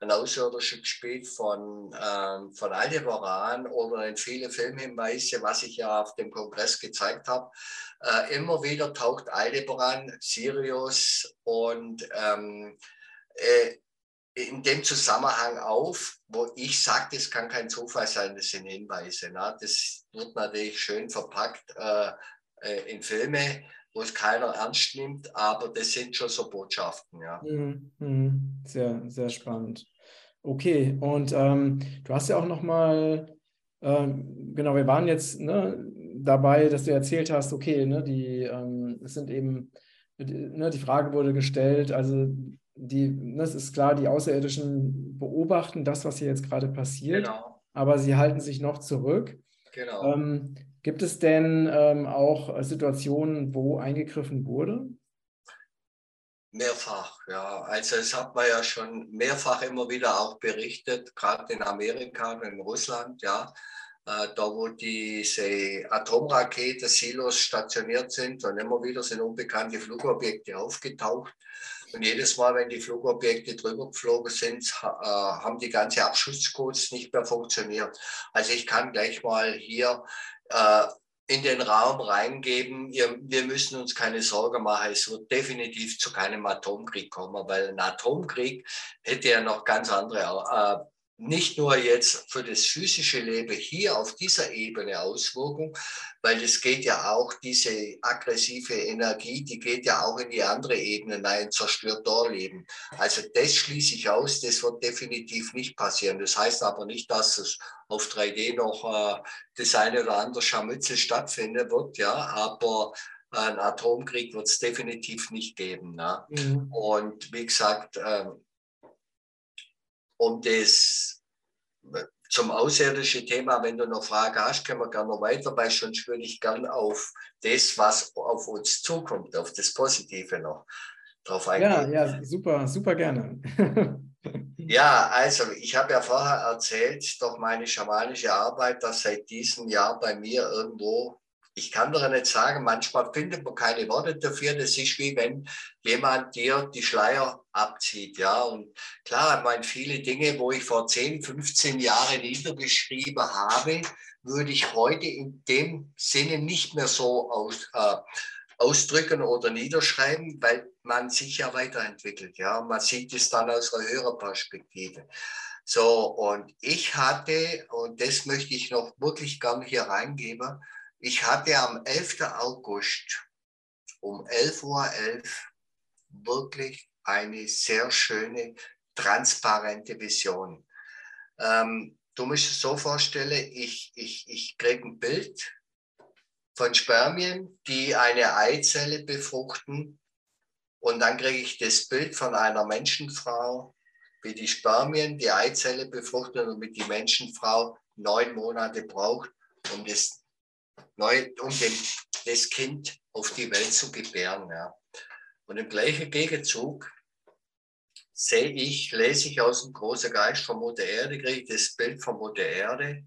ein Außerirdischer gespielt von, ähm, von Aldebaran oder in viele Filmhinweise, was ich ja auf dem Kongress gezeigt habe. Äh, immer wieder taucht Aldebaran, Sirius und ähm, äh, in dem Zusammenhang auf, wo ich sage, das kann kein Zufall sein, das sind Hinweise. Ne? Das wird natürlich schön verpackt äh, äh, in Filme, wo es keiner ernst nimmt, aber das sind schon so Botschaften. Ja. Mhm, mhm. Sehr, sehr spannend. Okay, und ähm, du hast ja auch nochmal, ähm, genau, wir waren jetzt ne, dabei, dass du erzählt hast, okay, ne, die, ähm, es sind eben, ne, die Frage wurde gestellt, also die, das ist klar, die Außerirdischen beobachten das, was hier jetzt gerade passiert, genau. aber sie halten sich noch zurück. Genau. Ähm, gibt es denn ähm, auch Situationen, wo eingegriffen wurde? Mehrfach, ja. Also es hat man ja schon mehrfach immer wieder auch berichtet, gerade in Amerika und in Russland, ja, äh, da wo diese Atomrakete Silos stationiert sind und immer wieder sind unbekannte Flugobjekte aufgetaucht. Und jedes Mal, wenn die Flugobjekte drüber geflogen sind, äh, haben die ganze Abschusscodes nicht mehr funktioniert. Also ich kann gleich mal hier äh, in den Raum reingeben, wir müssen uns keine Sorge machen, es wird definitiv zu keinem Atomkrieg kommen, weil ein Atomkrieg hätte ja noch ganz andere äh, nicht nur jetzt für das physische Leben hier auf dieser Ebene Auswirkungen, weil es geht ja auch, diese aggressive Energie, die geht ja auch in die andere Ebene nein, zerstört dort Leben. Also das schließe ich aus, das wird definitiv nicht passieren. Das heißt aber nicht, dass es auf 3D noch äh, das eine oder andere Scharmützel stattfinden wird, ja, aber ein Atomkrieg wird es definitiv nicht geben. Ne? Mhm. Und wie gesagt, ähm, um das zum außerirdischen Thema, wenn du noch Fragen hast, können wir gerne noch weiter, weil sonst würde ich gerne auf das, was auf uns zukommt, auf das Positive noch drauf eingehen. Ja, ja, super, super gerne. ja, also ich habe ja vorher erzählt, doch meine schamanische Arbeit, dass seit diesem Jahr bei mir irgendwo ich kann doch nicht sagen, manchmal findet man keine Worte dafür. Das ist wie wenn jemand dir die Schleier abzieht. Ja, und klar, ich meine, viele Dinge, wo ich vor 10, 15 Jahren niedergeschrieben habe, würde ich heute in dem Sinne nicht mehr so aus, äh, ausdrücken oder niederschreiben, weil man sich ja weiterentwickelt. Ja, man sieht es dann aus einer höheren Perspektive. So, und ich hatte, und das möchte ich noch wirklich gern hier reingeben, ich hatte am 11. August um 11.11 Uhr .11 wirklich eine sehr schöne, transparente Vision. Ähm, du musst es so vorstellen, ich, ich, ich kriege ein Bild von Spermien, die eine Eizelle befruchten. Und dann kriege ich das Bild von einer Menschenfrau, wie die Spermien die Eizelle befruchten und mit die Menschenfrau neun Monate braucht, um das neu, um den, das Kind auf die Welt zu gebären. Ja. Und im gleichen Gegenzug sehe ich, lese ich aus dem großen Geist von Mutter Erde, kriege ich das Bild von Mutter Erde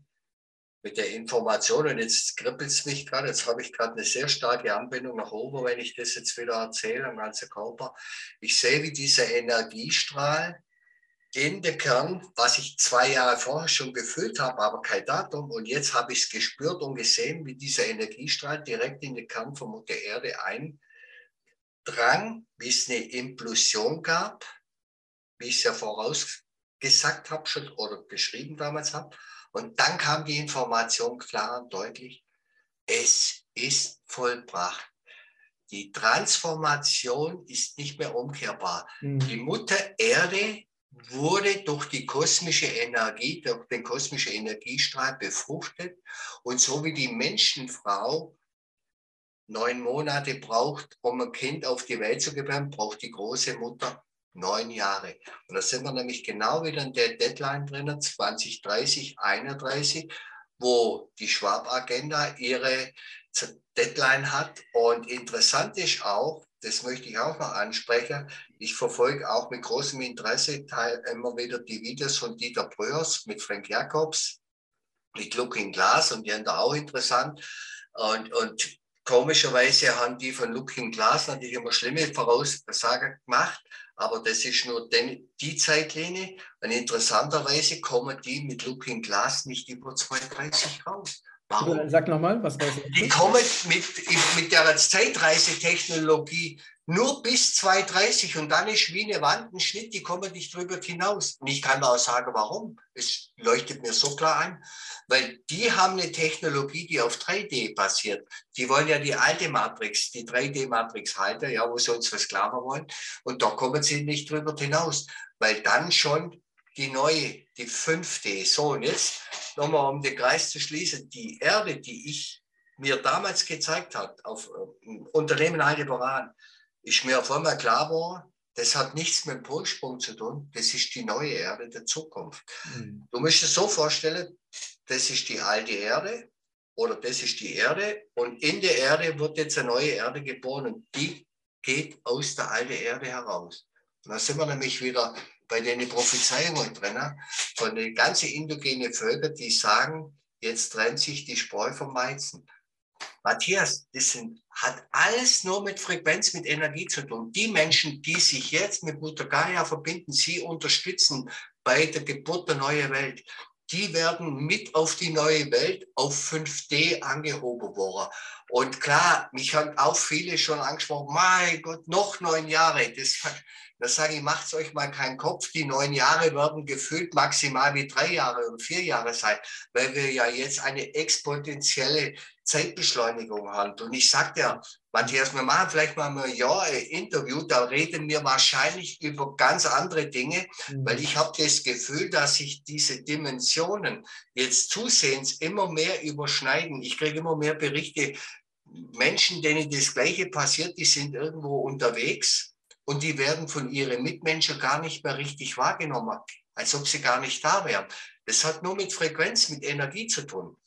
mit der Information. Und jetzt kribbelt es mich gerade, jetzt habe ich gerade eine sehr starke Anbindung nach oben, wenn ich das jetzt wieder erzähle, am ganzen Körper. Ich sehe, wie dieser Energiestrahl den Kern, was ich zwei Jahre vorher schon gefühlt habe, aber kein Datum. Und jetzt habe ich es gespürt und gesehen, wie dieser Energiestrahl direkt in den Kern von Mutter Erde eindrang, wie es eine Implosion gab, wie ich es ja vorausgesagt habe schon oder geschrieben damals habe. Und dann kam die Information klar und deutlich, es ist vollbracht. Die Transformation ist nicht mehr umkehrbar. Mhm. Die Mutter Erde wurde durch die kosmische Energie, durch den kosmischen Energiestrahl befruchtet. Und so wie die Menschenfrau neun Monate braucht, um ein Kind auf die Welt zu gebären, braucht die große Mutter neun Jahre. Und da sind wir nämlich genau wieder in der Deadline drin, 2030, 31, wo die Schwab-Agenda ihre Deadline hat. Und interessant ist auch, das möchte ich auch noch ansprechen. Ich verfolge auch mit großem Interesse teil, immer wieder die Videos von Dieter Bröers mit Frank Jacobs, mit Looking Glass und die sind da auch interessant. Und, und komischerweise haben die von Looking Glass natürlich immer schlimme Voraussagen gemacht, aber das ist nur den, die Zeitlinie. Und interessanterweise kommen die mit Looking Glass nicht über 230 raus. Warum? Sag nochmal, was weiß ich? Die kommen mit, mit der Zeitreisetechnologie nur bis 230 und dann ist wie eine Wand ein Schnitt, die kommen nicht drüber hinaus. Und ich kann auch sagen, warum. Es leuchtet mir so klar ein, weil die haben eine Technologie, die auf 3D basiert. Die wollen ja die alte Matrix, die 3D-Matrix halten, ja, wo sie uns versklaven wollen. Und da kommen sie nicht drüber hinaus, weil dann schon die neue, die 5D. So, und jetzt nochmal, um den Kreis zu schließen, die Erde, die ich mir damals gezeigt habe, auf äh, Unternehmen Aldebaran, ist mir auf einmal klar geworden, das hat nichts mit dem Ursprung zu tun, das ist die neue Erde der Zukunft. Mhm. Du musst es so vorstellen, das ist die alte Erde oder das ist die Erde und in der Erde wird jetzt eine neue Erde geboren und die geht aus der alten Erde heraus. Und da sind wir nämlich wieder bei den Prophezeiungen drin, von den ganzen indogenen Völkern, die sagen, jetzt trennt sich die Spreu vom Weizen. Matthias, das sind, hat alles nur mit Frequenz, mit Energie zu tun. Die Menschen, die sich jetzt mit Mutter Gaia verbinden, sie unterstützen bei der Geburt der neuen Welt, die werden mit auf die neue Welt auf 5D angehoben worden. Und klar, mich haben auch viele schon angesprochen, mein Gott, noch neun Jahre. Das, das sage ich, macht euch mal keinen Kopf. Die neun Jahre werden gefühlt maximal wie drei Jahre und vier Jahre sein, weil wir ja jetzt eine exponentielle Zeitbeschleunigung haben. Und ich sagte ja, Matthias, wir machen vielleicht mal ein Jahr ein Interview, da reden wir wahrscheinlich über ganz andere Dinge, mhm. weil ich habe das Gefühl, dass sich diese Dimensionen jetzt zusehends immer mehr überschneiden. Ich kriege immer mehr Berichte, Menschen, denen das Gleiche passiert, die sind irgendwo unterwegs und die werden von ihren Mitmenschen gar nicht mehr richtig wahrgenommen, als ob sie gar nicht da wären. Das hat nur mit Frequenz, mit Energie zu tun.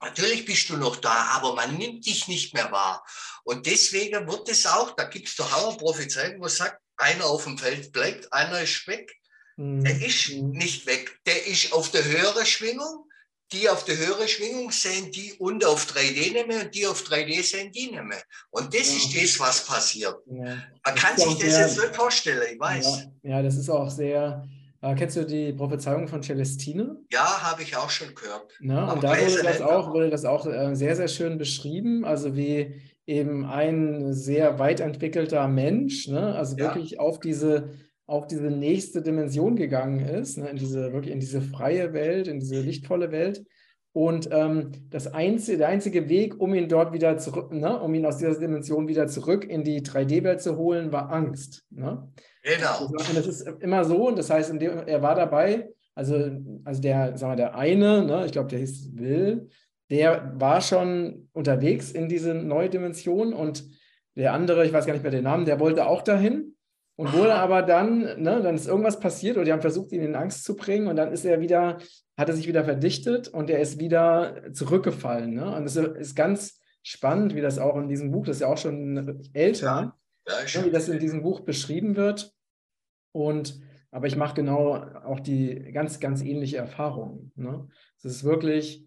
Natürlich bist du noch da, aber man nimmt dich nicht mehr wahr. Und deswegen wird es auch, da gibt es doch auch eine Prophezeiung, wo sagt, einer auf dem Feld bleibt, einer ist weg. Mhm. Der ist nicht weg. Der ist auf der höheren Schwingung. Die auf der höheren Schwingung sehen die und auf 3D nehmen und die auf 3D sehen die nehmen. Und das ja. ist das, was passiert. Ja. Man kann sich das sehr, jetzt nicht vorstellen, ich weiß. Ja, ja, das ist auch sehr, äh, kennst du die Prophezeiung von Celestine? Ja, habe ich auch schon gehört. Na, und da wurde das, auch, wurde das auch äh, sehr, sehr schön beschrieben. Also wie eben ein sehr weit entwickelter Mensch, ne? also wirklich auf diese, auf diese nächste Dimension gegangen ist, ne? in diese, wirklich in diese freie Welt, in diese lichtvolle Welt. Und ähm, das einzige, der einzige Weg, um ihn dort wieder zurück, ne, um ihn aus dieser Dimension wieder zurück in die 3D-Welt zu holen, war Angst. Ne? Genau. Und das ist immer so, und das heißt, er war dabei, also, also der, sagen wir, der eine, ne, ich glaube, der hieß Will, der war schon unterwegs in diese neue Dimension und der andere, ich weiß gar nicht mehr den Namen, der wollte auch dahin und wurde aber dann, ne, dann ist irgendwas passiert oder die haben versucht, ihn in Angst zu bringen und dann ist er wieder, hat er sich wieder verdichtet und er ist wieder zurückgefallen. Ne? Und es ist ganz spannend, wie das auch in diesem Buch, das ist ja auch schon älter, ja, ne, wie das in diesem Buch beschrieben wird. Und aber ich mache genau auch die ganz, ganz ähnliche Erfahrung. Ne? Es ist wirklich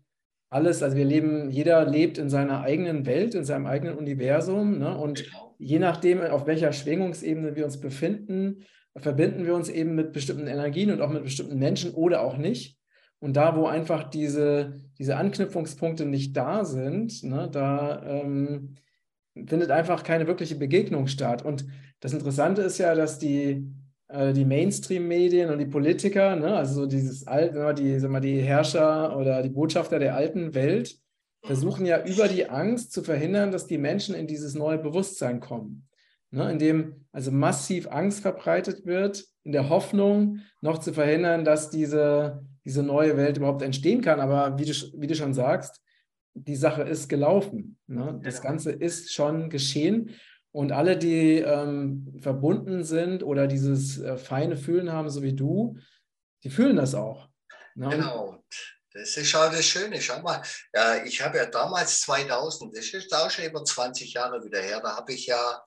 alles, also wir leben, jeder lebt in seiner eigenen Welt, in seinem eigenen Universum. Ne? Und genau. Je nachdem, auf welcher Schwingungsebene wir uns befinden, verbinden wir uns eben mit bestimmten Energien und auch mit bestimmten Menschen oder auch nicht. Und da, wo einfach diese, diese Anknüpfungspunkte nicht da sind, ne, da ähm, findet einfach keine wirkliche Begegnung statt. Und das Interessante ist ja, dass die, äh, die Mainstream-Medien und die Politiker, ne, also so dieses alte, die, sag mal, die Herrscher oder die Botschafter der alten Welt, versuchen ja über die Angst zu verhindern, dass die Menschen in dieses neue Bewusstsein kommen. Ne, indem also massiv Angst verbreitet wird, in der Hoffnung, noch zu verhindern, dass diese, diese neue Welt überhaupt entstehen kann. Aber wie du, wie du schon sagst, die Sache ist gelaufen. Ne? Das Ganze ist schon geschehen. Und alle, die ähm, verbunden sind oder dieses äh, feine Fühlen haben, so wie du, die fühlen das auch. Ne? Genau. Das ist auch das Schöne. Schau mal, ja, ich habe ja damals 2000, das ist auch schon über 20 Jahre wieder her, da habe ich ja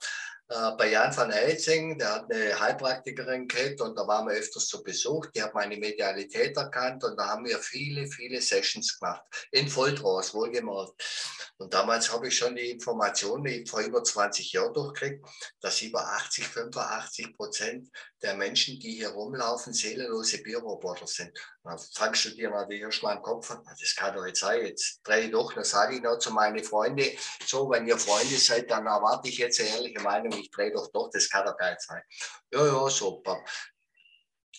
äh, bei Jan van Helsing, der hat eine Heilpraktikerin gehabt und da waren wir öfters zu Besuch. Die hat meine Medialität erkannt und da haben wir viele, viele Sessions gemacht. In Volltrance, wohlgemerkt. Und damals habe ich schon die Information, die ich vor über 20 Jahren durchkriegt, dass über 80, 85 Prozent der Menschen, die hier rumlaufen, seelenlose Bioroboter sind. Dann fangst du dir natürlich erstmal im Kopf an, das kann doch jetzt sein, jetzt drehe ich doch, dann sage ich noch zu meinen Freunden, so, wenn ihr Freunde seid, dann erwarte ich jetzt eine ehrliche Meinung, ich drehe doch doch, das kann doch gar nicht sein. Ja, ja, super.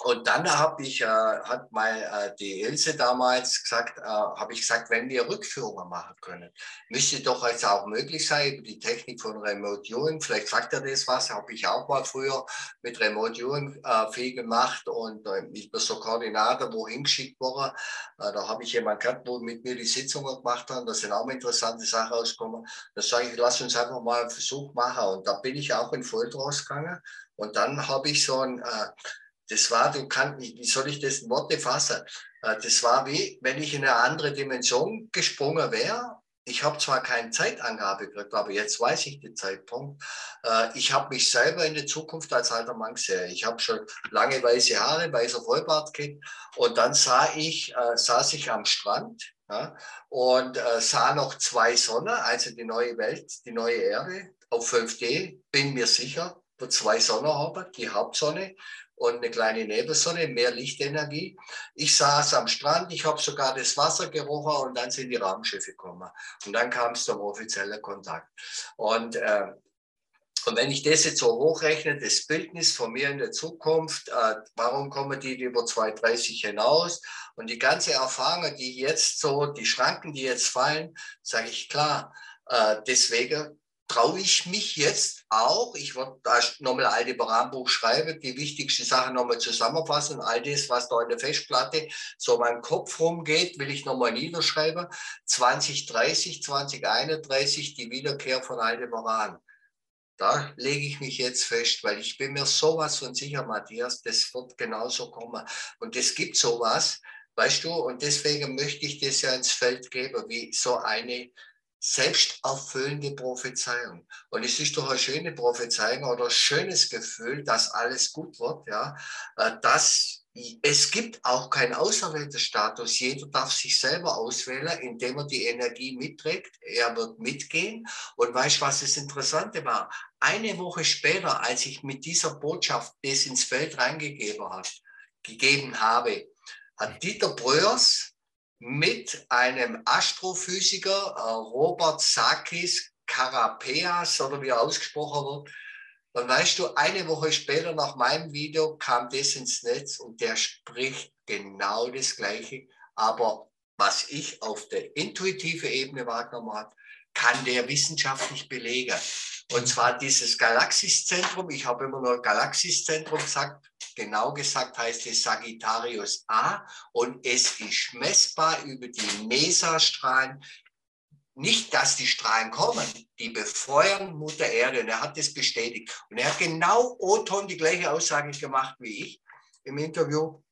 Und dann habe ich, äh, hat mal äh, die Ilse damals gesagt, äh, habe ich gesagt, wenn wir Rückführungen machen können, müsste doch jetzt auch möglich sein, über die Technik von Remote Viewing, vielleicht sagt er das was, habe ich auch mal früher mit Remote Viewing äh, viel gemacht und äh, ich bin so Koordinator wohin geschickt worden. Äh, da habe ich jemanden gehabt, wo mit mir die Sitzungen gemacht haben, da sind auch interessante Sachen rausgekommen. Da sage ich, lass uns einfach mal einen Versuch machen. Und da bin ich auch in Volldraus gegangen. Und dann habe ich so ein äh, das war, du kannst, wie soll ich das in Worte fassen? Äh, das war wie, wenn ich in eine andere Dimension gesprungen wäre. Ich habe zwar keine Zeitangabe gekriegt, aber jetzt weiß ich den Zeitpunkt. Äh, ich habe mich selber in der Zukunft als alter Mann gesehen. Ich habe schon lange weiße Haare, weißer Vollbart gehabt. Und dann sah ich, äh, saß ich am Strand ja, und sah noch zwei Sonnen, also die neue Welt, die neue Erde auf 5D, bin mir sicher, wird zwei Sonnen haben, die Hauptsonne und eine kleine Nebelsonne, mehr Lichtenergie. Ich saß am Strand, ich habe sogar das Wasser gerochen und dann sind die Raumschiffe gekommen. Und dann kam es zum offiziellen Kontakt. Und, äh, und wenn ich das jetzt so hochrechne, das Bildnis von mir in der Zukunft, äh, warum kommen die über 230 hinaus? Und die ganze Erfahrung, die jetzt so, die Schranken, die jetzt fallen, sage ich klar, äh, deswegen traue ich mich jetzt auch, ich werde da nochmal ein Aldebaran-Buch schreiben, die wichtigsten Sachen nochmal zusammenfassen, all das, was da in der Festplatte so in meinem Kopf rumgeht, will ich nochmal niederschreiben. 2030, 2031, die Wiederkehr von Aldebaran. Da lege ich mich jetzt fest, weil ich bin mir sowas von sicher, Matthias, das wird genauso kommen. Und es gibt sowas, weißt du, und deswegen möchte ich das ja ins Feld geben, wie so eine selbsterfüllende Prophezeiung. Und es ist doch eine schöne Prophezeiung oder ein schönes Gefühl, dass alles gut wird, ja, äh, dass es gibt auch keinen auserwählten Status. Jeder darf sich selber auswählen, indem er die Energie mitträgt. Er wird mitgehen. Und weißt du, was das Interessante war? Eine Woche später, als ich mit dieser Botschaft das ins Feld reingegeben hat, gegeben habe, hat Dieter Bröers mit einem Astrophysiker, äh, Robert Sakis Karapeas oder wie er ausgesprochen wird. Und weißt du, eine Woche später nach meinem Video kam das ins Netz und der spricht genau das Gleiche. Aber was ich auf der intuitiven Ebene wahrgenommen habe, kann der wissenschaftlich belegen. Und zwar dieses Galaxiszentrum, ich habe immer nur Galaxiszentrum gesagt, genau gesagt heißt es Sagittarius A. Und es ist messbar über die MESA-Strahlen. Nicht, dass die Strahlen kommen, die befeuern Mutter Erde. Und er hat das bestätigt. Und er hat genau O-Ton die gleiche Aussage gemacht wie ich im Interview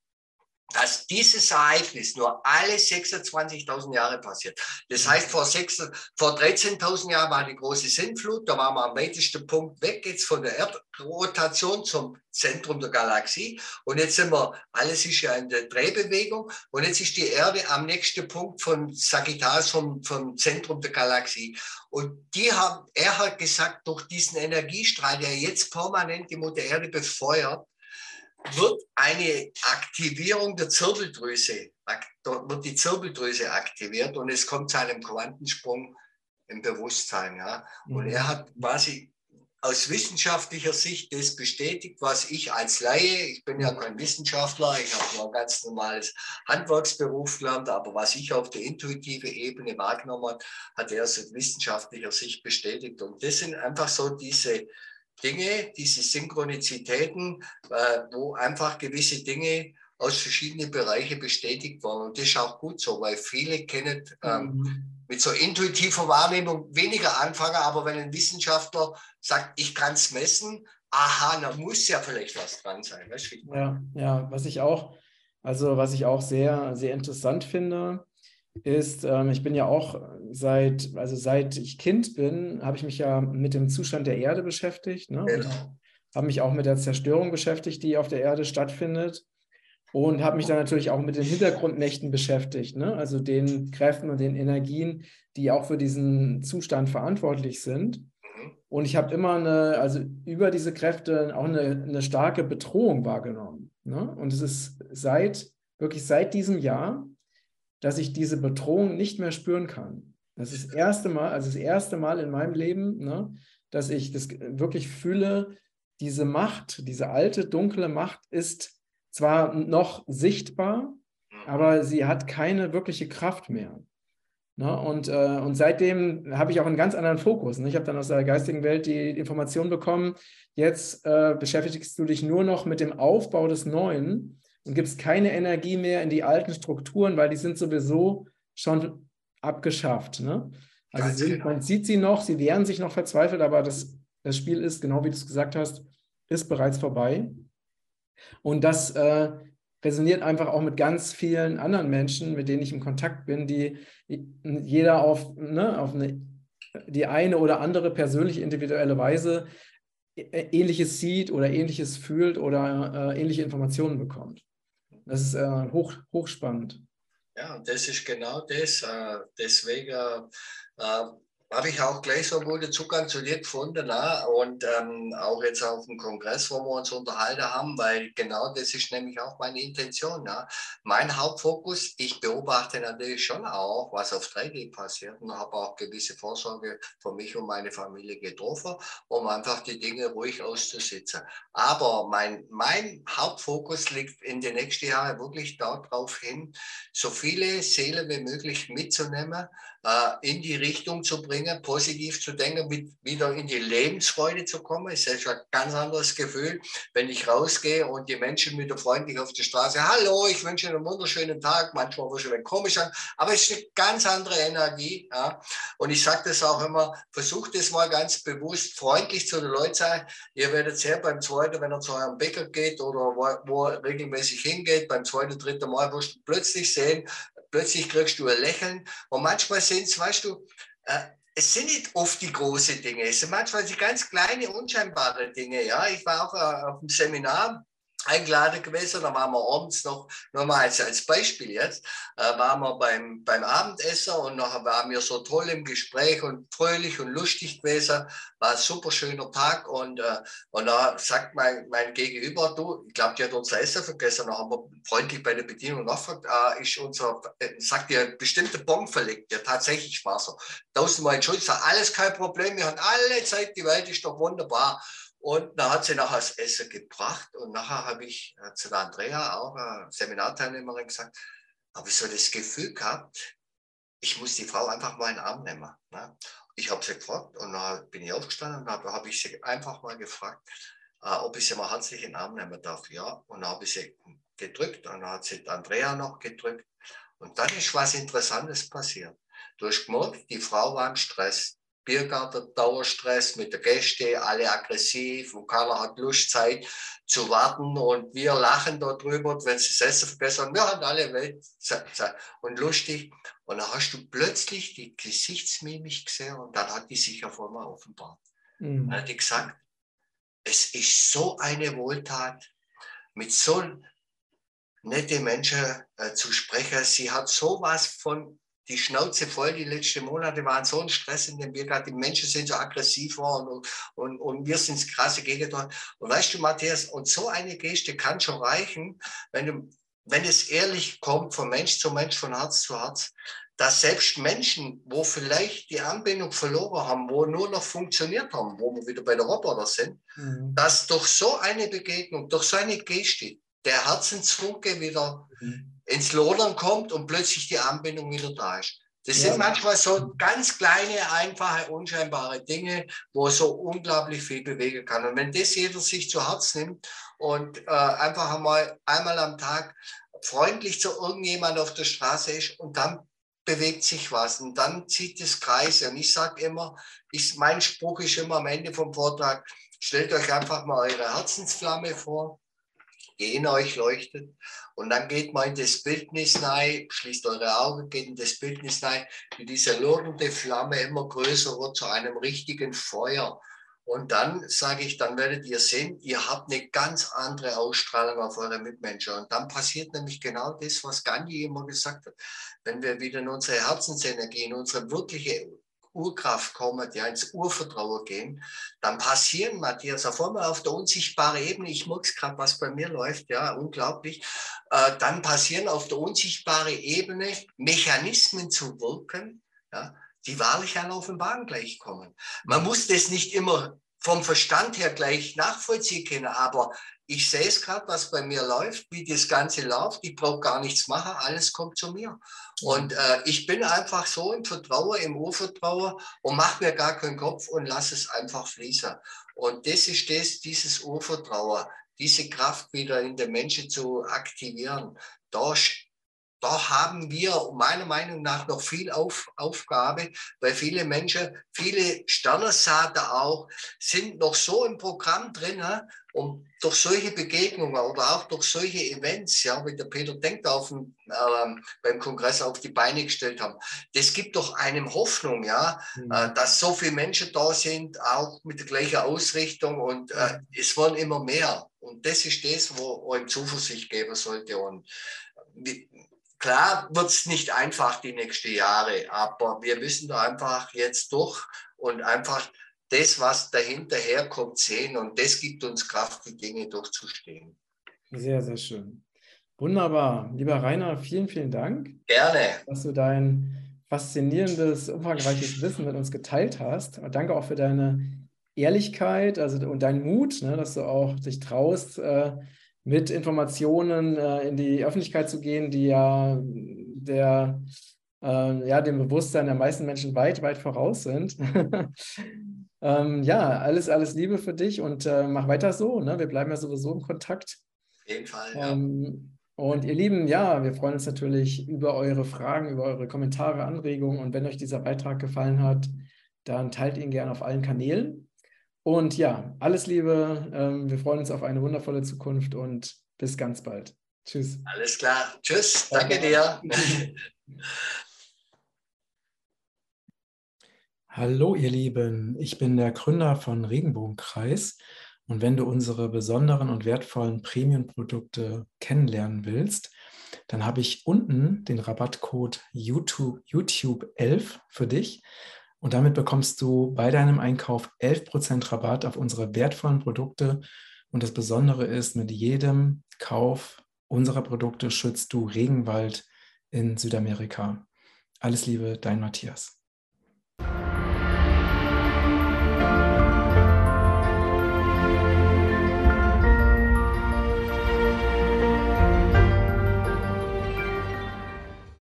dass dieses Ereignis nur alle 26.000 Jahre passiert. Das heißt, vor, vor 13.000 Jahren war die große Sintflut, da waren wir am weitesten Punkt weg jetzt von der Erdrotation zum Zentrum der Galaxie. Und jetzt sind wir, alles ist ja in der Drehbewegung. Und jetzt ist die Erde am nächsten Punkt von Sagittarius, vom, vom Zentrum der Galaxie. Und die haben, er hat gesagt, durch diesen Energiestrahl, der jetzt permanent die Mutter Erde befeuert, wird eine Aktivierung der Zirbeldrüse, wird die Zirbeldrüse aktiviert und es kommt zu einem Quantensprung im Bewusstsein. Ja. Und er hat quasi aus wissenschaftlicher Sicht das bestätigt, was ich als Laie, ich bin ja kein Wissenschaftler, ich habe nur ein ganz normales Handwerksberuf gelernt, aber was ich auf der intuitiven Ebene wahrgenommen habe, hat er aus wissenschaftlicher Sicht bestätigt. Und das sind einfach so diese, Dinge, diese Synchronizitäten, äh, wo einfach gewisse Dinge aus verschiedenen Bereichen bestätigt wurden. Und das ist auch gut so, weil viele kennen ähm, mhm. mit so intuitiver Wahrnehmung weniger anfangen, aber wenn ein Wissenschaftler sagt, ich kann es messen, aha, da muss ja vielleicht was dran sein. Weißt du? Ja, ja, was ich auch, also was ich auch sehr, sehr interessant finde, ist, ähm, ich bin ja auch seit, also seit ich Kind bin, habe ich mich ja mit dem Zustand der Erde beschäftigt. Ne? Genau. Habe mich auch mit der Zerstörung beschäftigt, die auf der Erde stattfindet. Und habe mich dann natürlich auch mit den Hintergrundmächten beschäftigt, ne? also den Kräften und den Energien, die auch für diesen Zustand verantwortlich sind. Mhm. Und ich habe immer eine, also über diese Kräfte auch eine, eine starke Bedrohung wahrgenommen. Ne? Und es ist seit, wirklich seit diesem Jahr, dass ich diese Bedrohung nicht mehr spüren kann. Das ist das erste Mal, also das erste Mal in meinem Leben, ne, dass ich das wirklich fühle, diese Macht, diese alte, dunkle Macht ist zwar noch sichtbar, aber sie hat keine wirkliche Kraft mehr. Ne? Und, äh, und seitdem habe ich auch einen ganz anderen Fokus. Ne? Ich habe dann aus der geistigen Welt die Information bekommen, jetzt äh, beschäftigst du dich nur noch mit dem Aufbau des Neuen und gibst keine Energie mehr in die alten Strukturen, weil die sind sowieso schon abgeschafft. Ne? Also sind, genau. man sieht sie noch, sie wehren sich noch verzweifelt, aber das, das Spiel ist, genau wie du es gesagt hast, ist bereits vorbei. Und das äh, resoniert einfach auch mit ganz vielen anderen Menschen, mit denen ich in Kontakt bin, die jeder auf, ne, auf eine, die eine oder andere persönliche, individuelle Weise äh, Ähnliches sieht oder Ähnliches fühlt oder äh, ähnliche Informationen bekommt. Das ist äh, hoch, hochspannend. Ja, das ist genau das. Äh, deswegen habe ich auch gleich so guten Zugang zu dir gefunden. Ne? Und ähm, auch jetzt auf dem Kongress, wo wir uns unterhalten haben, weil genau das ist nämlich auch meine Intention. Ne? Mein Hauptfokus, ich beobachte natürlich schon auch, was auf 3D passiert und habe auch gewisse Vorsorge für mich und meine Familie getroffen, um einfach die Dinge ruhig auszusitzen. Aber mein, mein Hauptfokus liegt in den nächsten Jahren wirklich darauf hin, so viele Seelen wie möglich mitzunehmen, äh, in die Richtung zu bringen, positiv zu denken, mit, wieder in die Lebensfreude zu kommen. Ist ein ganz anderes Gefühl, wenn ich rausgehe und die Menschen wieder freundlich auf die Straße, hallo, ich wünsche Ihnen einen wunderschönen Tag, manchmal wird es komisch an, aber es ist eine ganz andere Energie. Ja. Und ich sage das auch immer, versucht es mal ganz bewusst, freundlich zu den Leuten sein. Ihr werdet sehr beim zweiten, wenn er zu eurem Bäcker geht oder wo, wo er regelmäßig hingeht, beim zweiten, dritten Mal wirst du plötzlich sehen, plötzlich kriegst du ein Lächeln. Und manchmal sind es, weißt du, äh, es sind nicht oft die großen Dinge, es sind manchmal die ganz kleine, unscheinbare Dinge. Ja, ich war auch äh, auf einem Seminar eingeladen gewesen. Da waren wir abends noch, nur mal als, als Beispiel jetzt, äh, waren wir beim, beim Abendessen und nachher waren wir so toll im Gespräch und fröhlich und lustig gewesen. War ein super schöner Tag und, äh, und da sagt mein, mein Gegenüber, du, ich glaube, die hat unser Essen vergessen. Da haben wir freundlich bei der Bedienung nachgefragt, äh, ist unser, äh, sagt ihr, bestimmte Bon verlegt. Ja, tatsächlich war so. Tausendmal entschuldigt, alles kein Problem, wir haben alle Zeit, die Welt ist doch wunderbar. Und dann hat sie nachher das Essen gebracht und nachher habe ich äh, zu der Andrea, auch eine Seminarteilnehmerin, gesagt, habe ich so das Gefühl gehabt, ich muss die Frau einfach mal in den Arm nehmen. Ne? Ich habe sie gefragt und dann bin ich aufgestanden und habe hab ich sie einfach mal gefragt, äh, ob ich sie mal herzlich in den Arm nehmen darf. Ja, und dann habe ich sie gedrückt und dann hat sie Andrea noch gedrückt. Und dann ist was Interessantes passiert. Du hast gemerkt, die Frau war im Stress. Biergarten, Dauerstress mit der Gäste, alle aggressiv und keiner hat Lust, Zeit zu warten und wir lachen darüber, wenn sie das Essen verbessern. Wir haben alle Welt und lustig. Und dann hast du plötzlich die Gesichtsmimik gesehen und dann hat die sich auf einmal offenbart. Mhm. Dann hat die gesagt, es ist so eine Wohltat, mit so nette Menschen äh, zu sprechen. Sie hat sowas von die Schnauze voll. Die letzten Monate waren so ein Stress in dem Biergarten. Die Menschen sind so aggressiv worden und, und, und wir sind das krasse Gegenteil. Und weißt du, Matthias, und so eine Geste kann schon reichen, wenn, du, wenn es ehrlich kommt, von Mensch zu Mensch, von Herz zu Herz, dass selbst Menschen, wo vielleicht die Anbindung verloren haben, wo nur noch funktioniert haben, wo wir wieder bei der Roboter sind, mhm. dass durch so eine Begegnung, durch so eine Geste, der Herzensfunke wieder mhm ins Lodern kommt und plötzlich die Anbindung wieder da ist. Das ja. sind manchmal so ganz kleine, einfache, unscheinbare Dinge, wo so unglaublich viel bewegen kann. Und wenn das jeder sich zu Herz nimmt und äh, einfach einmal einmal am Tag freundlich zu irgendjemand auf der Straße ist und dann bewegt sich was und dann zieht es Kreise. Und ich sage immer, ich, mein Spruch ist immer am Ende vom Vortrag, stellt euch einfach mal eure Herzensflamme vor in euch leuchtet. Und dann geht mal in das Bildnis rein, schließt eure Augen, geht in das Bildnis rein, wie diese lodernde Flamme immer größer wird zu einem richtigen Feuer. Und dann sage ich, dann werdet ihr sehen, ihr habt eine ganz andere Ausstrahlung auf eure Mitmenschen. Und dann passiert nämlich genau das, was Gandhi immer gesagt hat. Wenn wir wieder in unsere Herzensenergie, in unsere wirkliche Urkraft kommen, ja, ins Urvertrauen gehen, dann passieren, Matthias, auf einmal auf der unsichtbaren Ebene, ich es gerade, was bei mir läuft, ja, unglaublich, äh, dann passieren auf der unsichtbaren Ebene Mechanismen zu wirken, ja, die wahrlich an Offenbaren gleichkommen. Man muss das nicht immer vom Verstand her gleich nachvollziehen können, aber ich sehe es gerade, was bei mir läuft, wie das Ganze läuft. Ich brauche gar nichts machen, alles kommt zu mir. Und äh, ich bin einfach so im Vertrauen, im Urvertrauen und mache mir gar keinen Kopf und lasse es einfach fließen. Und das ist das, dieses Urvertrauen, diese Kraft wieder in den Menschen zu aktivieren. Da da haben wir meiner Meinung nach noch viel Auf, Aufgabe, weil viele Menschen, viele Sternensaaten auch, sind noch so im Programm drin, ne, und durch solche Begegnungen oder auch durch solche Events, ja, wie der Peter Denk auf dem, äh, beim Kongress auf die Beine gestellt haben, das gibt doch einem Hoffnung, ja, mhm. äh, dass so viele Menschen da sind, auch mit der gleichen Ausrichtung und äh, es werden immer mehr. Und das ist das, wo, ihm Zuversicht geben sollte. Und klar wird es nicht einfach die nächsten Jahre, aber wir müssen da einfach jetzt durch und einfach das, was dahinter herkommt, sehen. Und das gibt uns Kraft, die Dinge durchzustehen. Sehr, sehr schön. Wunderbar. Lieber Rainer, vielen, vielen Dank. Gerne. Dass du dein faszinierendes, umfangreiches Wissen mit uns geteilt hast. Und danke auch für deine Ehrlichkeit also, und deinen Mut, ne, dass du auch dich traust, äh, mit Informationen äh, in die Öffentlichkeit zu gehen, die ja der, äh, ja, dem Bewusstsein der meisten Menschen weit, weit voraus sind. ähm, ja, alles, alles Liebe für dich und äh, mach weiter so. Ne? Wir bleiben ja sowieso im Kontakt. Auf jeden Fall, ja. Ähm, und ihr Lieben, ja, wir freuen uns natürlich über eure Fragen, über eure Kommentare, Anregungen. Und wenn euch dieser Beitrag gefallen hat, dann teilt ihn gerne auf allen Kanälen. Und ja, alles Liebe. Ähm, wir freuen uns auf eine wundervolle Zukunft und bis ganz bald. Tschüss. Alles klar. Tschüss. Danke dir. Hallo, ihr Lieben. Ich bin der Gründer von Regenbogenkreis. Und wenn du unsere besonderen und wertvollen Premium-Produkte kennenlernen willst, dann habe ich unten den Rabattcode YouTube, YouTube 11 für dich. Und damit bekommst du bei deinem Einkauf 11% Rabatt auf unsere wertvollen Produkte. Und das Besondere ist, mit jedem Kauf unserer Produkte schützt du Regenwald in Südamerika. Alles Liebe, dein Matthias.